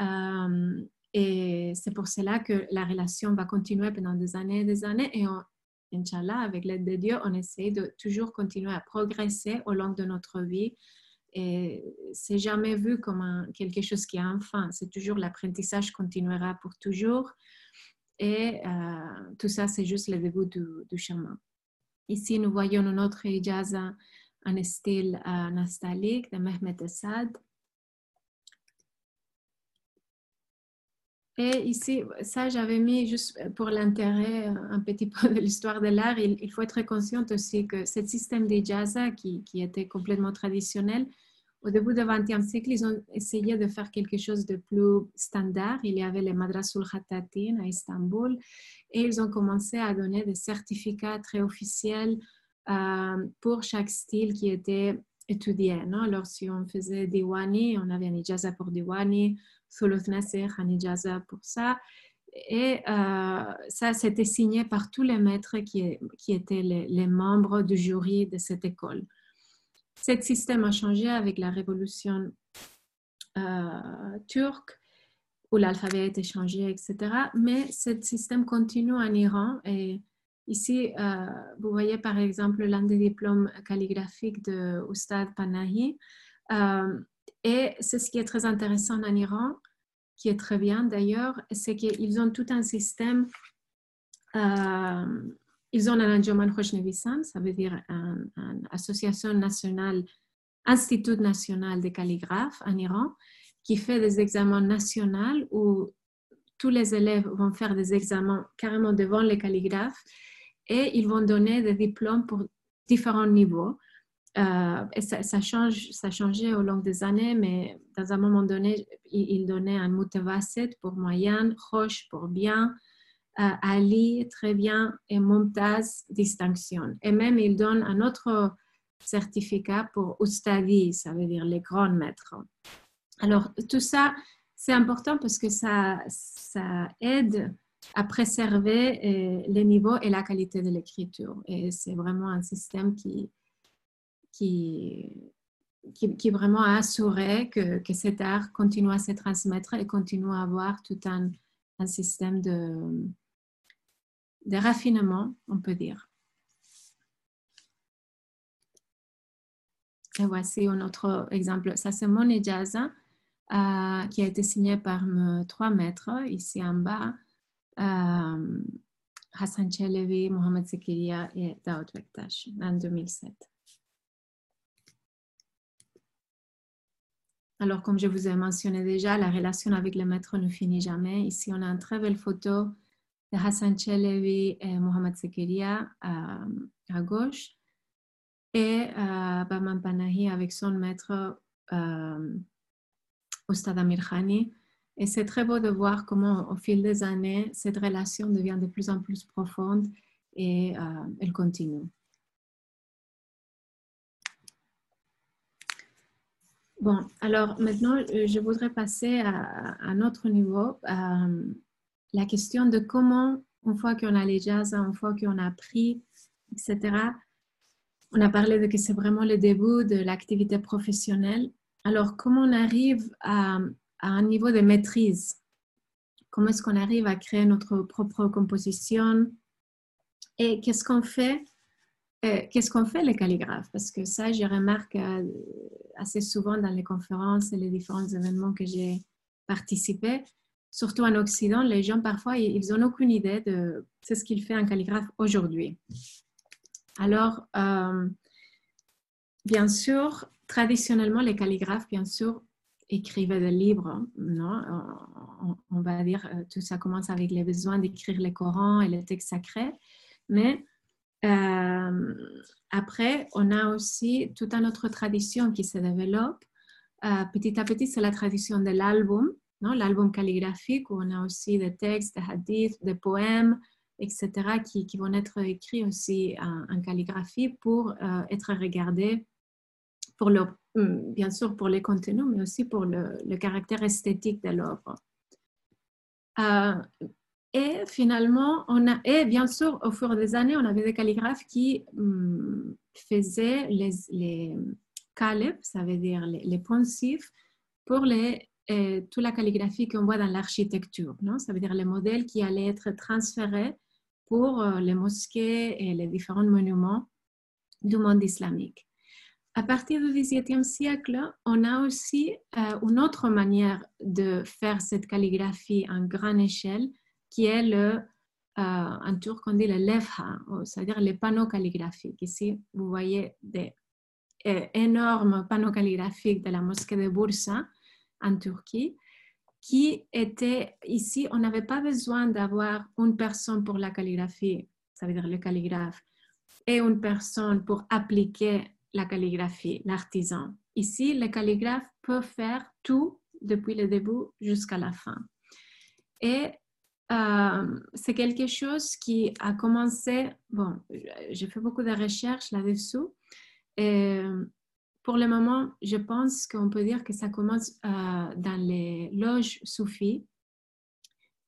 Euh, et c'est pour cela que la relation va continuer pendant des années et des années. Et on, Inch'Allah, avec l'aide de Dieu, on essaie de toujours continuer à progresser au long de notre vie. Et c'est jamais vu comme quelque chose qui a un fin. C'est toujours l'apprentissage continuera pour toujours. Et euh, tout ça, c'est juste le début du, du, chemin. Ici, nous voyons notre ijaza en nostalgique de Mehmet Assad. Et ici, ça, j'avais mis juste pour l'intérêt un petit peu de l'histoire de l'art. Il, faut être conscient aussi que ce système d'ijaza qui, qui était complètement traditionnel, au début du XXe siècle, ils ont essayé de faire quelque chose de plus standard. Il y avait les Madrasul Khatatin à Istanbul et ils ont commencé à donner des certificats très officiels euh, pour chaque style qui était étudié. Alors, si on faisait Diwani, on avait un ijaza pour Diwani, Thuluth Nasir, un ijaza pour ça. Et euh, ça, c'était signé par tous les maîtres qui, étaient les, membres du jury de cette école. Ce système a changé avec la révolution euh, turque, où l'alphabet a été changé, etc. Mais ce système continue en Iran et Ici, euh, vous voyez par exemple l'un des diplômes calligraphiques de Panahi. Euh, et c'est ce qui est très intéressant en Iran, qui est très bien d'ailleurs, c'est qu'ils ont tout un système. Euh, ils ont un Anjuman Khoshnevisan, ça veut dire une association nationale, Institut national des calligraphes en Iran, qui fait des examens nationaux où tous les élèves vont faire des examens carrément devant les calligraphes et ils vont donner des diplômes pour différents niveaux. Euh, et ça, change, ça changé au long des années, mais dans un moment donné, ils donnaient un mutavaset pour moyen, roche pour bien, euh, Ali très bien et Momtaz distinction. Et même ils donnent un autre certificat pour Ustadi, ça veut dire les grands maîtres. Alors tout ça, c'est important parce que ça, ça aide à préserver euh, les niveaux et la qualité de l'écriture. Et c'est vraiment un système qui, qui, qui, vraiment a assuré que, que, cet art continue à se transmettre et continue à avoir tout un, un système de, de raffinement, on peut dire. Et voici un autre exemple. Ça, c'est mon ijaza euh, qui a été signé par trois maîtres ici en bas. Euh, Hassan Chelevi, Mohamed Zekiria et Daoud Bektash en 2007. Alors, comme je vous ai mentionné déjà, la relation avec le maître ne finit jamais. Ici, on a une très belle photo de Hassan Chelevi et Mohamed Zekiria à, gauche et euh, Baman Panahi avec son maître euh, Ustad et c'est très beau de voir comment, au fil des années, cette relation devient de plus en plus profonde et euh, elle continue. Bon, alors maintenant, euh, je voudrais passer à, un autre niveau, euh, la question de comment, une fois qu'on a les jazz, une fois qu'on a appris, etc., on a parlé de que c'est vraiment le début de l'activité professionnelle. Alors, comment on arrive à, à un niveau de maîtrise. Comment est-ce qu'on arrive à créer notre propre composition? Et qu'est-ce qu'on fait? Euh, Qu'est-ce qu'on fait les calligraphes? Parce que ça, je remarque euh, assez souvent dans les conférences et les différents événements que j'ai participé. Surtout en Occident, les gens parfois, ils n'ont aucune idée de ce qu'il fait un calligraphe aujourd'hui. Alors, euh, bien sûr, traditionnellement, les calligraphes, bien sûr, écrivait des livres, non on, va dire, euh, tout ça commence avec les besoins d'écrire les Corans et les textes sacrés, mais euh, après, on a aussi toute une autre tradition qui se développe petit à petit, c'est la tradition de l'album, l'album calligraphique où on a aussi des textes, des hadiths, des poèmes, etc., qui, vont être écrits aussi en, calligraphie pour euh, être regardés, pour le, bien sûr pour les contenus, mais aussi pour le, caractère esthétique de l'œuvre. Euh, et finalement, on a, et bien sûr, au fur des années, on avait des calligraphes qui mm, faisaient les, les ça veut dire les, les poncifs, pour les euh, toute la calligraphie qu'on voit dans l'architecture. Ça veut dire les modèles qui allaient être transférés pour euh, les mosquées et les différents monuments du monde islamique. À partir du XVIIe siècle, on a aussi euh, une autre manière de faire cette calligraphie en grande échelle, qui est le, en turc on dit le levha, c'est-à-dire les panneaux calligraphiques. Ici, vous voyez des énormes panneaux calligraphiques de la mosquée de Bursa en Turquie, qui était ici, on n'avait pas besoin d'avoir une personne pour la calligraphie, ça veut dire le calligraphe, et une personne pour appliquer la calligraphie, l'artisan. Ici, le calligraphe peut faire tout depuis le début jusqu'à la fin. Et euh, c'est quelque chose qui a commencé, bon, j'ai fait beaucoup de recherches là-dessous, et pour le moment, je pense qu'on peut dire que ça commence euh, dans les loges soufis,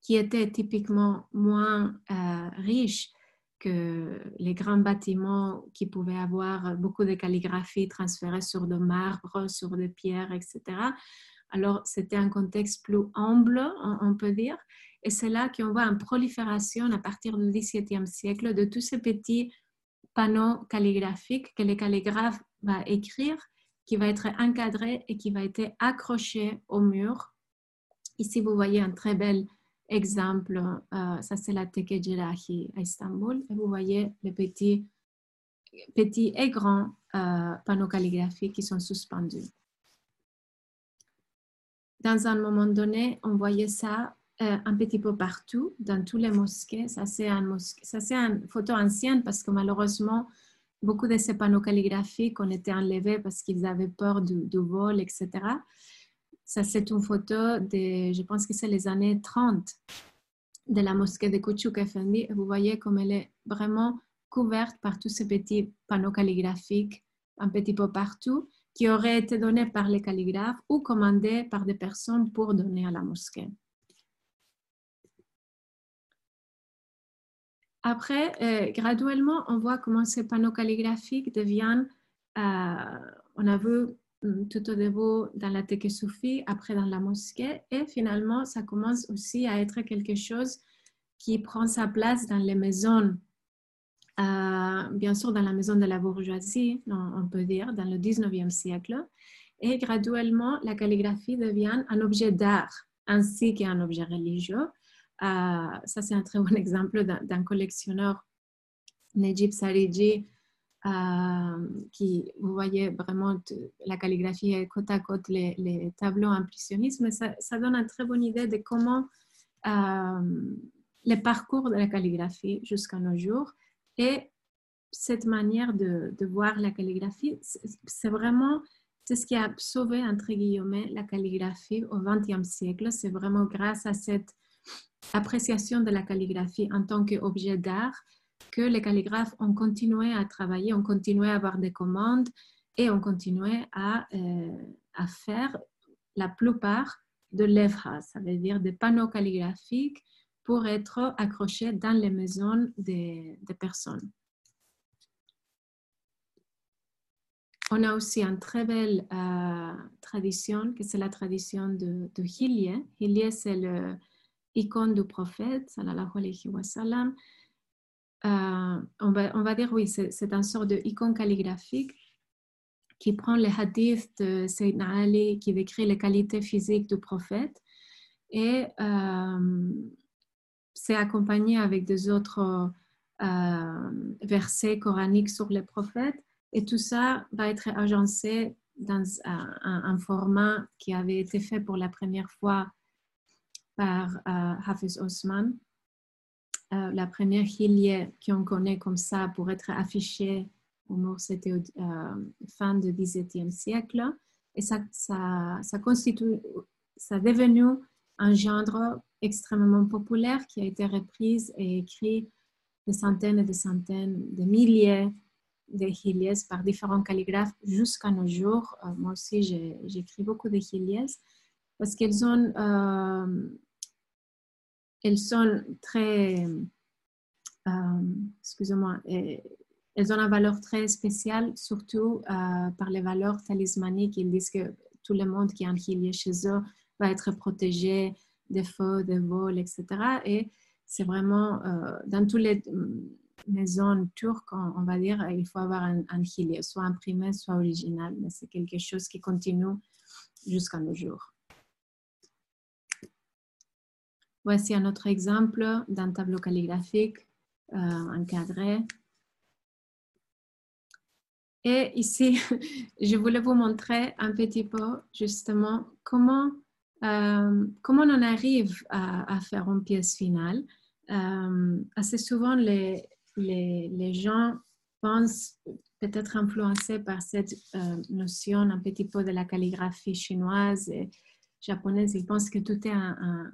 qui étaient typiquement moins euh, riches que les grands bâtiments qui pouvaient avoir beaucoup de calligraphie transférée sur de marbre, sur des pierres, etc. Alors, c'était un contexte plus humble, on, peut dire. Et c'est là qu'on voit une prolifération à partir du XVIIe siècle de tous ces petits panneau calligraphique que les calligraphes va écrire, qui va être encadré et qui va être accroché au mur. Ici, vous voyez un très bel exemple. Euh, ça, c'est la Teke Jelahi à Istanbul. Et vous voyez les petits, petits et grands euh, panneaux calligraphiques qui sont suspendus. Dans un moment donné, on voyait ça euh, un petit peu partout, dans tous les mosquées. Ça, c'est un ça, c'est une photo ancienne parce que malheureusement, beaucoup de ces panneaux calligraphiques ont été enlevés parce qu'ils avaient peur du, vol, etc. Ça, c'est une photo de, je pense que c'est les années 30 de la mosquée de Kouchouk Effendi. Vous voyez comme elle est vraiment couverte par tous ces petits panneaux calligraphiques un petit peu partout qui auraient été donnés par les calligraphes ou commandés par des personnes pour donner à la mosquée. Après, euh, graduellement, on voit comment ces panneaux calligraphiques deviennent, euh, on a vu tout au début dans la Teke Soufi, après dans la mosquée, et finalement, ça commence aussi à être quelque chose qui prend sa place dans les maisons, euh, bien sûr dans la maison de la bourgeoisie, on peut dire, dans le 19e siècle. Et graduellement, la calligraphie devient un objet d'art ainsi qu'un objet religieux. Euh, ça, c'est un très bon exemple d'un collectionneur, Nejib Sariji, euh, qui, vous voyez vraiment la calligraphie côte à côte, les, tableaux impressionnistes, mais ça, ça, donne une très bonne idée de comment euh, le parcours de la calligraphie jusqu'à nos jours et cette manière de, de voir la calligraphie, c'est vraiment c'est ce qui a sauvé, entre guillemets, la calligraphie au XXe siècle. C'est vraiment grâce à cette appréciation de la calligraphie en tant qu'objet d'art que les calligraphes ont continué à travailler, ont continué à avoir des commandes et ont continué à, euh, faire la plupart de l'œuvre, ça veut dire des panneaux calligraphiques pour être accrochés dans les maisons des, personnes. On a aussi une très belle euh, tradition, que c'est la tradition de, de Hilye. c'est le, icône du prophète, sallallahu alayhi wa sallam. Euh, on, va, dire, oui, c'est un sort de icône calligraphique qui prend les hadiths de Sayyidina Ali, qui décrit les qualités physiques du prophète, et euh, c'est accompagné avec des autres euh, versets coraniques sur les prophètes, et tout ça va être agencé dans un, un, format qui avait été fait pour la première fois par Hafiz Osman. Euh, la première hilye qu'on connaît comme ça pour être affichée au mur, c'était euh, fin du XVIIe siècle. Et ça, ça, ça constitue, ça est devenu un genre extrêmement populaire qui a été reprise et écrit des centaines et des centaines, de milliers de Hilies par différents calligraphes jusqu'à nos jours. Euh, moi aussi, j'écris beaucoup de Hilies parce qu'elles ont, elles sont très, euh, excusez-moi, elles ont une valeur très spéciale, surtout par les valeurs talismaniques. Ils disent que tout le monde qui un Hilie chez eux va être protégé des feux, des vols, etc. Et c'est vraiment dans toutes les maison turque, on, va dire, il faut avoir un, un soit imprimé, soit original, mais c'est quelque chose qui continue jusqu'à nos jours. Voici un autre exemple d'un tableau calligraphique euh, encadré. Et ici, je voulais vous montrer un petit peu justement comment, euh, comment on arrive à, faire une pièce finale. Euh, assez souvent, les, les, gens pensent peut-être influencés par cette notion un petit peu de la calligraphie chinoise et japonaise. Ils pensent que tout est un,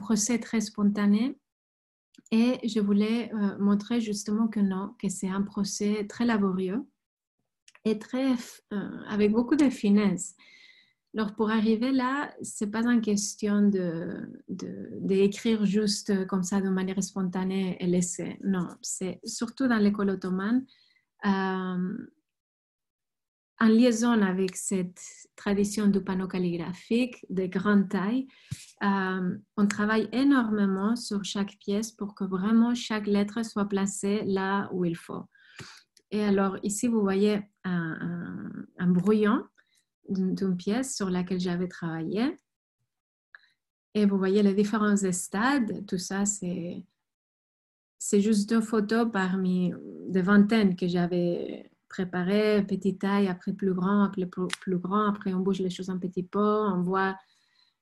procès très spontané. Et je voulais euh, montrer justement que non, que c'est un procès très laborieux et très, euh, avec beaucoup de finesse. Alors, pour arriver là, ce n'est pas une question d'écrire de, juste comme ça de manière spontanée et laisser. Non, c'est surtout dans l'école ottomane, euh, en liaison avec cette tradition du panneau calligraphique de grande taille, euh, on travaille énormément sur chaque pièce pour que vraiment chaque lettre soit placée là où il faut. Et alors, ici, vous voyez un, brouillon d'une pièce sur laquelle j'avais travaillé. Et vous voyez les différents stades. Tout ça, c'est, c'est juste deux photos parmi des vingtaines que j'avais préparées, petite taille, après plus grand, après plus, grand. Après, on bouge les choses un petit peu, on voit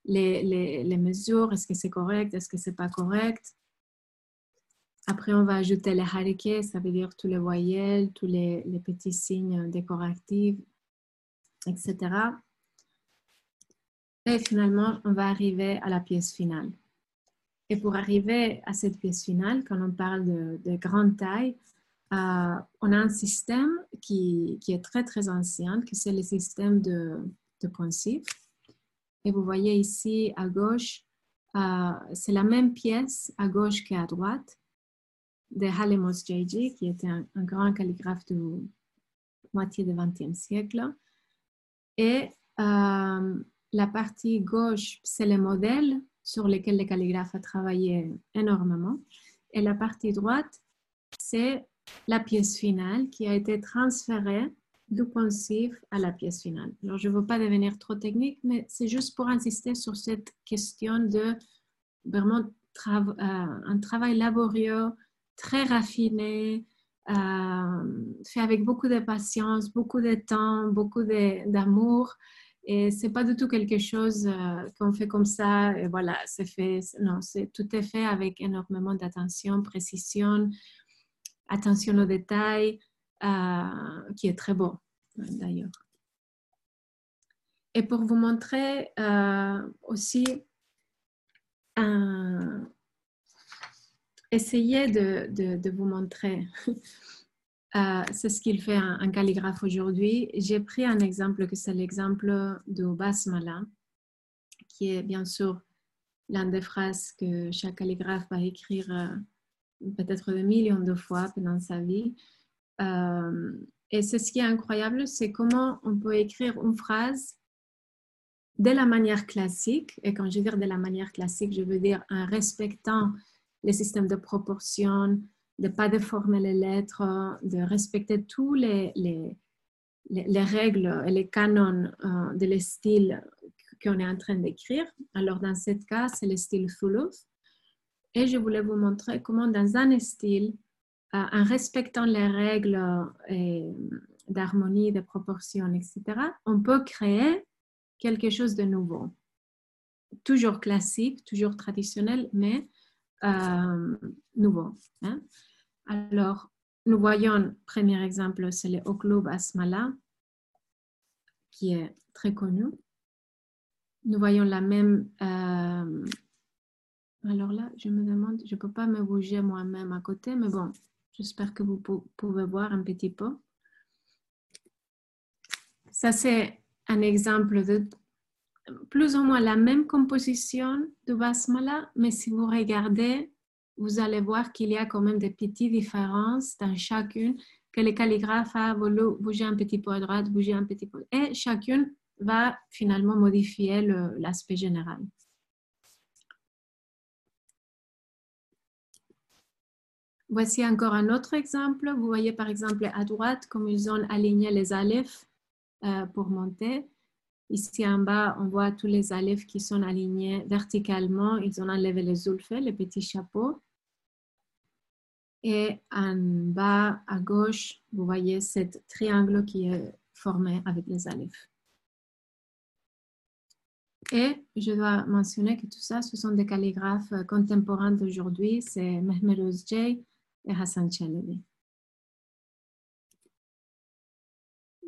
les, les, les mesures. Est-ce que c'est correct? Est-ce que c'est pas correct? Après, on va ajouter les hariké, ça veut dire tous les voyelles, tous les, les petits signes décoratifs, etc. Et finalement, on va arriver à la pièce finale. Et pour arriver à cette pièce finale, quand on parle de, grande taille, euh, on a un système qui, est très très ancien, qui c'est le système de, de. Et vous voyez ici à gauche, euh, c'est la même pièce à gauche qu'à droite de Halemos J.J., qui était un, un grand calligraphe de moitié du XXe siècle. Et euh, la partie gauche, c'est le modèle sur lequel le calligraphe a travaillé énormément. Et la partie droite, c'est la pièce finale qui a été transférée du poncif à la pièce finale. Alors, je ne veux pas devenir trop technique, mais c'est juste pour insister sur cette question de vraiment euh, un travail laborieux, très raffiné, euh, fait avec beaucoup de patience, beaucoup de temps, beaucoup d'amour. Et c'est pas du tout quelque chose euh, qu'on fait comme ça et voilà, c'est fait. Non, tout est fait avec énormément d'attention, précision, attention aux détails, euh, qui est très beau d'ailleurs. Et pour vous montrer aussi un, essayez de, vous montrer. Euh, c'est ce qu'il fait un, calligraphe aujourd'hui. J'ai pris un exemple que c'est l'exemple de Basmala, qui est bien sûr l'une des phrases que chaque calligraphe va écrire euh, peut-être des millions de fois pendant sa vie. Euh, et c'est ce qui est incroyable, c'est comment on peut écrire une phrase de la manière classique. Et quand je veux dire de la manière classique, je veux dire en respectant les systèmes de proportion, de ne pas déformer les lettres, de respecter tous les, les, les, règles et les canons euh, de le style qu'on est en train d'écrire. Alors, dans ce cas, c'est le style Thuluth. Et je voulais vous montrer comment, dans un style, euh, en respectant les règles euh, d'harmonie, de proportion, etc., on peut créer quelque chose de nouveau. Toujours classique, toujours traditionnel, mais euh, nouveau. Hein. Alors, nous voyons, premier exemple, c'est le Oklub Asmala, qui est très connu. Nous voyons la même... Euh, alors là, je me demande, je ne peux pas me bouger moi-même à côté, mais bon, j'espère que vous pouvez voir un petit peu. Ça, c'est un exemple de plus ou moins la même composition de basmala, mais si vous regardez, vous allez voir qu'il y a quand même des petites différences dans chacune, que le calligraphe a voulu bouger un petit peu à droite, bouger un petit peu, et chacune va finalement modifier l'aspect général. Voici encore un autre exemple. Vous voyez par exemple à droite comme ils ont aligné les alephes euh, pour monter. Ici en bas, on voit tous les alephes qui sont alignés verticalement. Ils ont enlevé les zulfes, les petits chapeaux. Et en bas à gauche, vous voyez ce triangle qui est formé avec les alephes. Et je dois mentionner que tout ça, ce sont des calligraphes contemporains d'aujourd'hui. C'est Mehmet Ozjay et Hassan.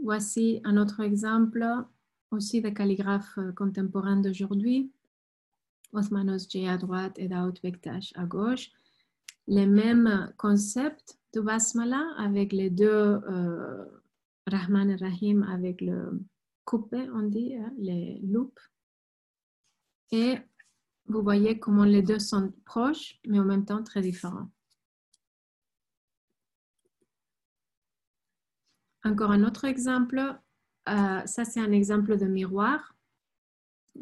Voici un autre exemple aussi des calligraphes euh, contemporains d'aujourd'hui. Othman Ozjay à droite et Daoud Bektash à gauche. Les mêmes concepts de Basmala avec les deux euh, Rahman et Rahim avec le coupé, on dit, hein, les loupes. Et vous voyez comment les deux sont proches, mais en même temps très différents. Encore un autre exemple, euh, ça c'est un exemple de miroir,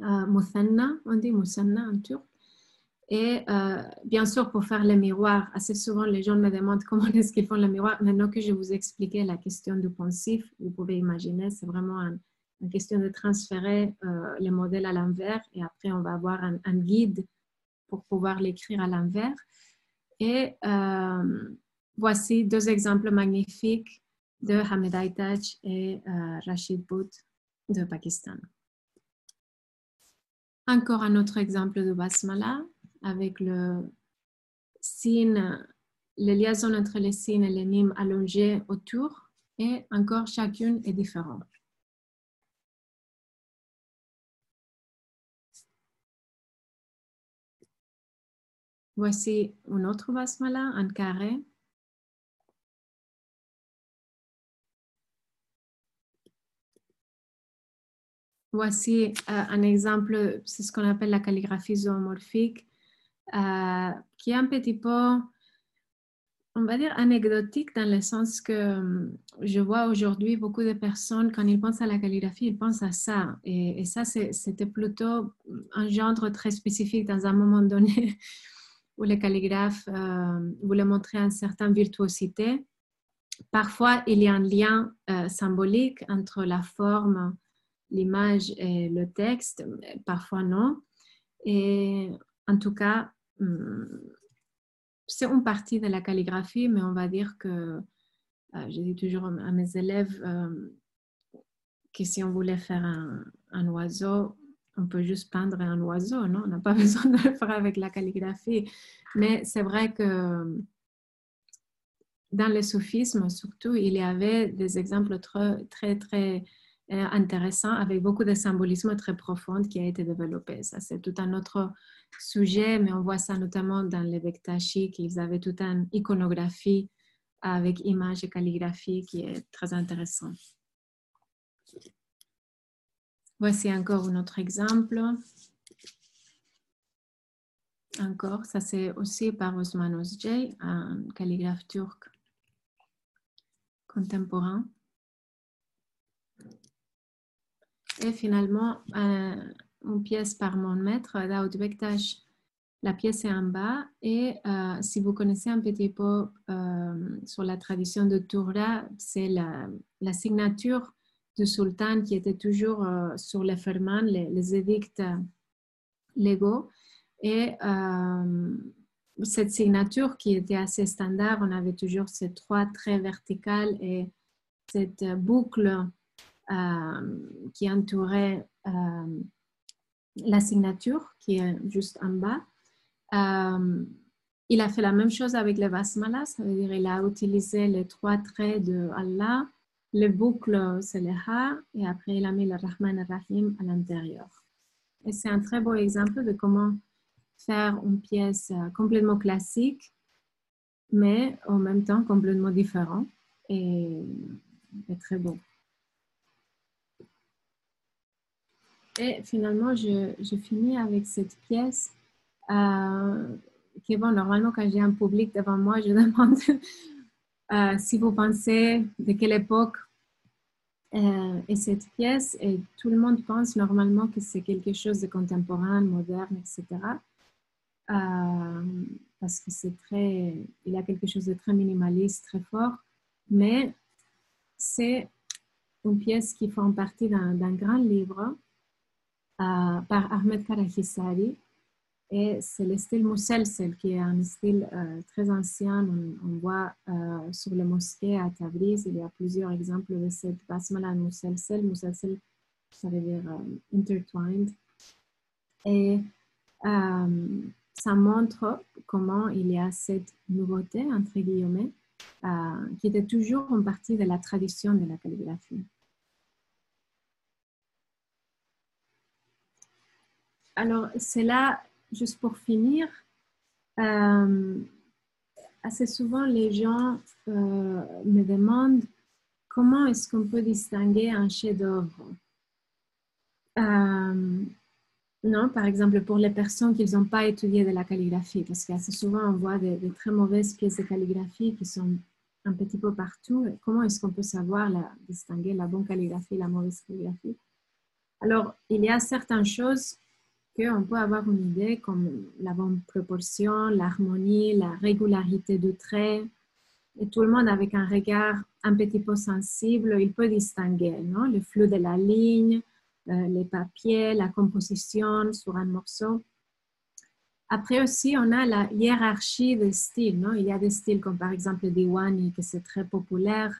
euh, on dit Musanna en turc. Et euh, bien sûr, pour faire les miroirs, assez souvent les gens me demandent comment est-ce qu'ils font le miroir. Maintenant que je vous ai expliqué la question du poncif, vous pouvez imaginer, c'est vraiment une question de transférer euh, les modèles à l'envers et après on va avoir un, guide pour pouvoir l'écrire à l'envers. Et voici deux exemples magnifiques de Hamed Aitaj et euh, Rashid Bout de Pakistan. Encore un autre exemple de basmala avec le signe, les liaisons entre les signes et les mimes allongées autour et encore chacune est différente. Voici un autre basmala, un carré Voici euh, un exemple, c'est ce qu'on appelle la calligraphie zoomorphique, euh, qui est un petit peu, on va dire, anecdotique dans le sens que euh, je vois aujourd'hui beaucoup de personnes, quand ils pensent à la calligraphie, ils pensent à ça. Et, ça, c'était plutôt un genre très spécifique dans un moment donné où les calligraphes voulaient montrer une certaine virtuosité. Parfois, il y a un lien symbolique entre la forme l'image et le texte, parfois non. Et en tout cas, hmm, c'est une partie de la calligraphie, mais on va dire que, euh, je dis toujours à mes élèves euh, que si on voulait faire un, un, oiseau, on peut juste peindre un oiseau, non? On n'a pas besoin de le faire avec la calligraphie. Mais c'est vrai que dans le soufisme, surtout, il y avait des exemples très, très, très intéressant avec beaucoup de symbolisme très profond qui a été développé. Ça, c'est tout un autre sujet, mais on voit ça notamment dans les Bektashi, qu'ils avaient toute une iconographie avec images et calligraphie qui est très intéressant. Voici encore un autre exemple. Encore, ça c'est aussi par Osman Ozjay, un calligraphe turc contemporain. Et finalement, euh, une pièce par mon maître, Daoud Bektash. La pièce est en bas et euh, si vous connaissez un petit peu euh, sur la tradition de Toura, c'est la, signature du sultan qui était toujours sur les ferments, les, édicts légaux. Et cette signature qui était assez standard, on avait toujours ces trois traits verticales et cette boucle euh, qui entourait euh, la signature qui est juste en bas. Euh, il a fait la même chose avec les basmalas, ça veut dire il a utilisé les trois traits de Allah le boucle, c'est le Ha, et après, il a mis le Rahman et Rahim à l'intérieur. Et c'est un très beau exemple de comment faire une pièce euh, complètement classique, mais en même temps complètement différent et, très beau. Et finalement, je, finis avec cette pièce euh, qui, bon, normalement, quand j'ai un public devant moi, je demande euh, si vous pensez de quelle époque euh, est cette pièce, et tout le monde pense normalement que c'est quelque chose de contemporain, moderne, etc. Parce que c'est très, il y a quelque chose de très minimaliste, très fort, mais c'est une pièce qui fait partie d'un grand livre par Ahmed Karahissari, et c'est le style Mousselsel, qui est un style euh, très ancien. On, voit euh, sur les mosquées à Tabriz, il y a plusieurs exemples de cette basmala Mousselsel. Mousselsel, ça veut dire euh, intertwined. Et ça montre comment il y a cette nouveauté, entre guillemets, qui était toujours une partie de la tradition de la calligraphie. Alors, c'est là juste pour finir, euh, assez souvent les gens euh, me demandent comment est-ce qu'on peut distinguer un chef-d'œuvre. Euh, non, par exemple, pour les personnes qui n'ont pas étudié de la calligraphie, parce qu'assez souvent on voit des, très mauvaises pièces de calligraphie qui sont un petit peu partout. Comment est-ce qu'on peut savoir la, distinguer la bonne calligraphie et la mauvaise calligraphie? Alors, il y a certaines choses qu'on peut avoir une idée comme la bonne proportion, l'harmonie, la régularité du trait. Et tout le monde avec un regard un petit peu sensible, il peut distinguer non? le flou de la ligne, euh, les papiers, la composition sur un morceau. Après aussi, on a la hiérarchie des styles. Non? Il y a des styles comme par exemple le Diwani, qui c'est très populaire,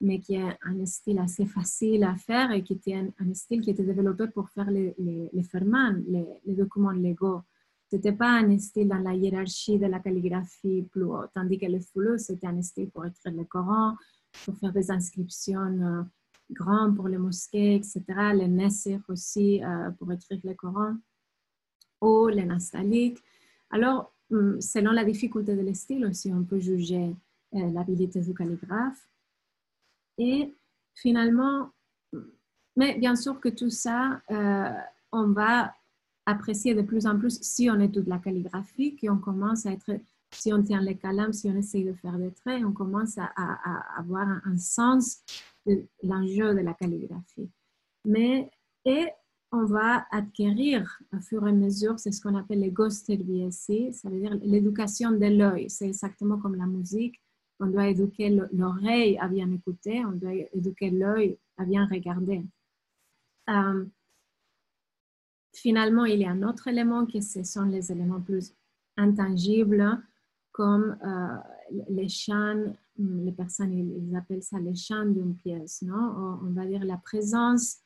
mais qui est un style assez facile à faire et qui était un, style qui était développé pour faire les, les, les documents légaux. Ce n'était pas un style dans la hiérarchie de la calligraphie plus haut, tandis que le flou, c'était un style pour écrire le Coran, pour faire des inscriptions euh, grandes pour les mosquées, etc. Les Nessir aussi euh, pour écrire le Coran, ou les nastaliques. Alors, hum, selon la difficulté de style aussi, on peut juger euh, l'habilité du calligraphe. Et finalement, mais bien sûr que tout ça, euh, on va apprécier de plus en plus si on étudie la calligraphie, qu'on commence à être, si on tient les calams, si on essaye de faire des traits, on commence à, avoir un, sens de l'enjeu de la calligraphie. Mais, et on va acquérir au fur et à mesure, c'est ce qu'on appelle le ghosted BSc, ça veut dire l'éducation de l'œil. C'est exactement comme la musique on doit éduquer l'oreille à bien écouter, on doit éduquer l'œil à bien regarder. Euh, finalement, il y a un autre élément qui ce sont les éléments plus intangibles, comme euh, les chants, les personnes ils appellent ça les chants d'une pièce, non? on va dire la présence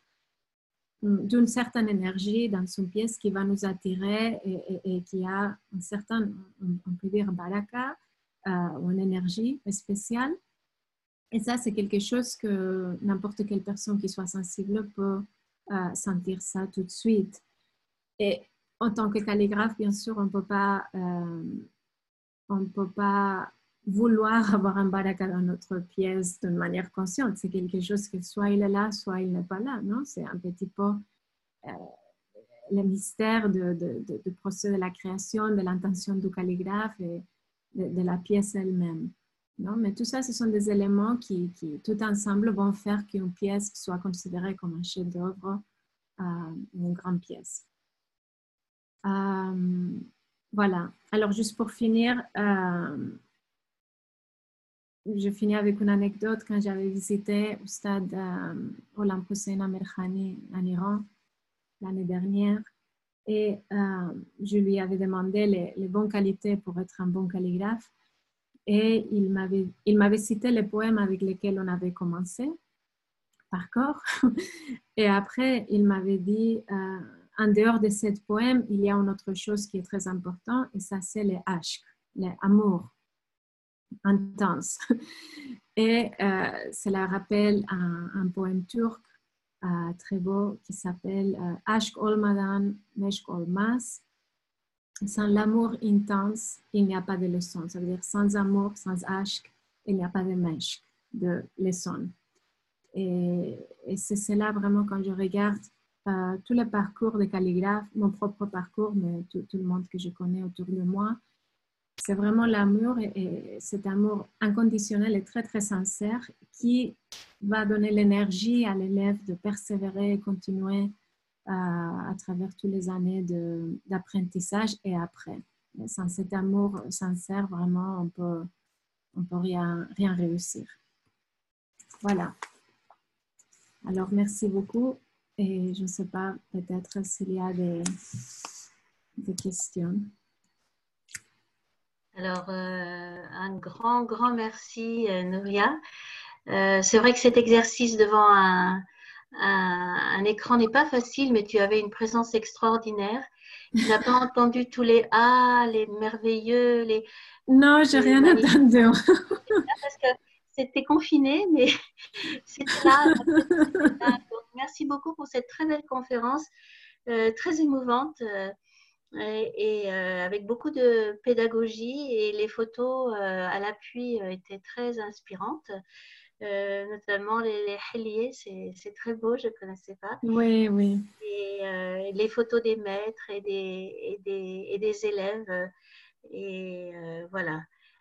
d'une certaine énergie dans une pièce qui va nous attirer et, qui a un certain, on peut dire, baraka, euh, ou une énergie spéciale. Et ça, c'est quelque chose que n'importe quelle personne qui soit sensible peut euh, sentir ça tout de suite. Et en tant que calligraphe, bien sûr, on ne peut pas, euh, on peut pas vouloir avoir un baraka dans notre pièce d'une manière consciente. C'est quelque chose que soit il est là, soit il n'est pas là. Non, c'est un petit peu le mystère du de, de, procès de la création, de l'intention du calligraphe de, la pièce elle-même. Non? Mais tout ça, ce sont des éléments qui, qui tout ensemble, vont faire qu'une pièce soit considérée comme un chef-d'œuvre, euh, une grande pièce. Euh, voilà. Alors, juste pour finir, euh, je finis avec une anecdote. Quand j'avais visité au stade Hussein Amirkhani en Iran l'année dernière, et euh, je lui avais demandé les, bonnes qualités pour être un bon calligraphe. Et il m'avait, il m'avait cité les poèmes avec lesquels on avait commencé par corps. Et après il m'avait dit euh, en dehors de ces poèmes il y a une autre chose qui est très importante et ça c'est les ashk, les amours intenses. Et cela rappelle un, poème turc très beau qui s'appelle Aşk olmadan meşk olmaz. Sans l'amour intense, il n'y a pas de leçon. Ça veut dire sans amour, sans aşk, il n'y a pas de meşk, de leçon. Et, c'est cela vraiment quand je regarde euh, tous les parcours de calligraphes, mon propre parcours, mais tout, le monde que je connais autour de moi, c'est vraiment l'amour et, cet amour inconditionnel et très très sincère qui va donner l'énergie à l'élève de persévérer et continuer euh, à travers toutes les années d'apprentissage et après. sans cet amour sincère, vraiment, on peut, on peut rien, rien réussir. Voilà. Alors, merci beaucoup. Et je ne sais pas, peut-être s'il y a des, des questions. Alors, euh, un grand, grand merci, euh, Nouria. Euh, c'est vrai que cet exercice devant un, un, écran n'est pas facile, mais tu avais une présence extraordinaire. Tu n'as pas entendu tous les ah, les merveilleux, les. Non, j'ai rien entendu. Parce que c'était confiné, mais c'était là. merci beaucoup pour cette très belle conférence, euh, très émouvante euh, et, euh, avec beaucoup de pédagogie. Et les photos à l'appui étaient très inspirantes. notamment les, les c'est très beau, je ne connaissais pas. Oui, oui. Et les photos des maîtres et des, et des, et des élèves. Et voilà.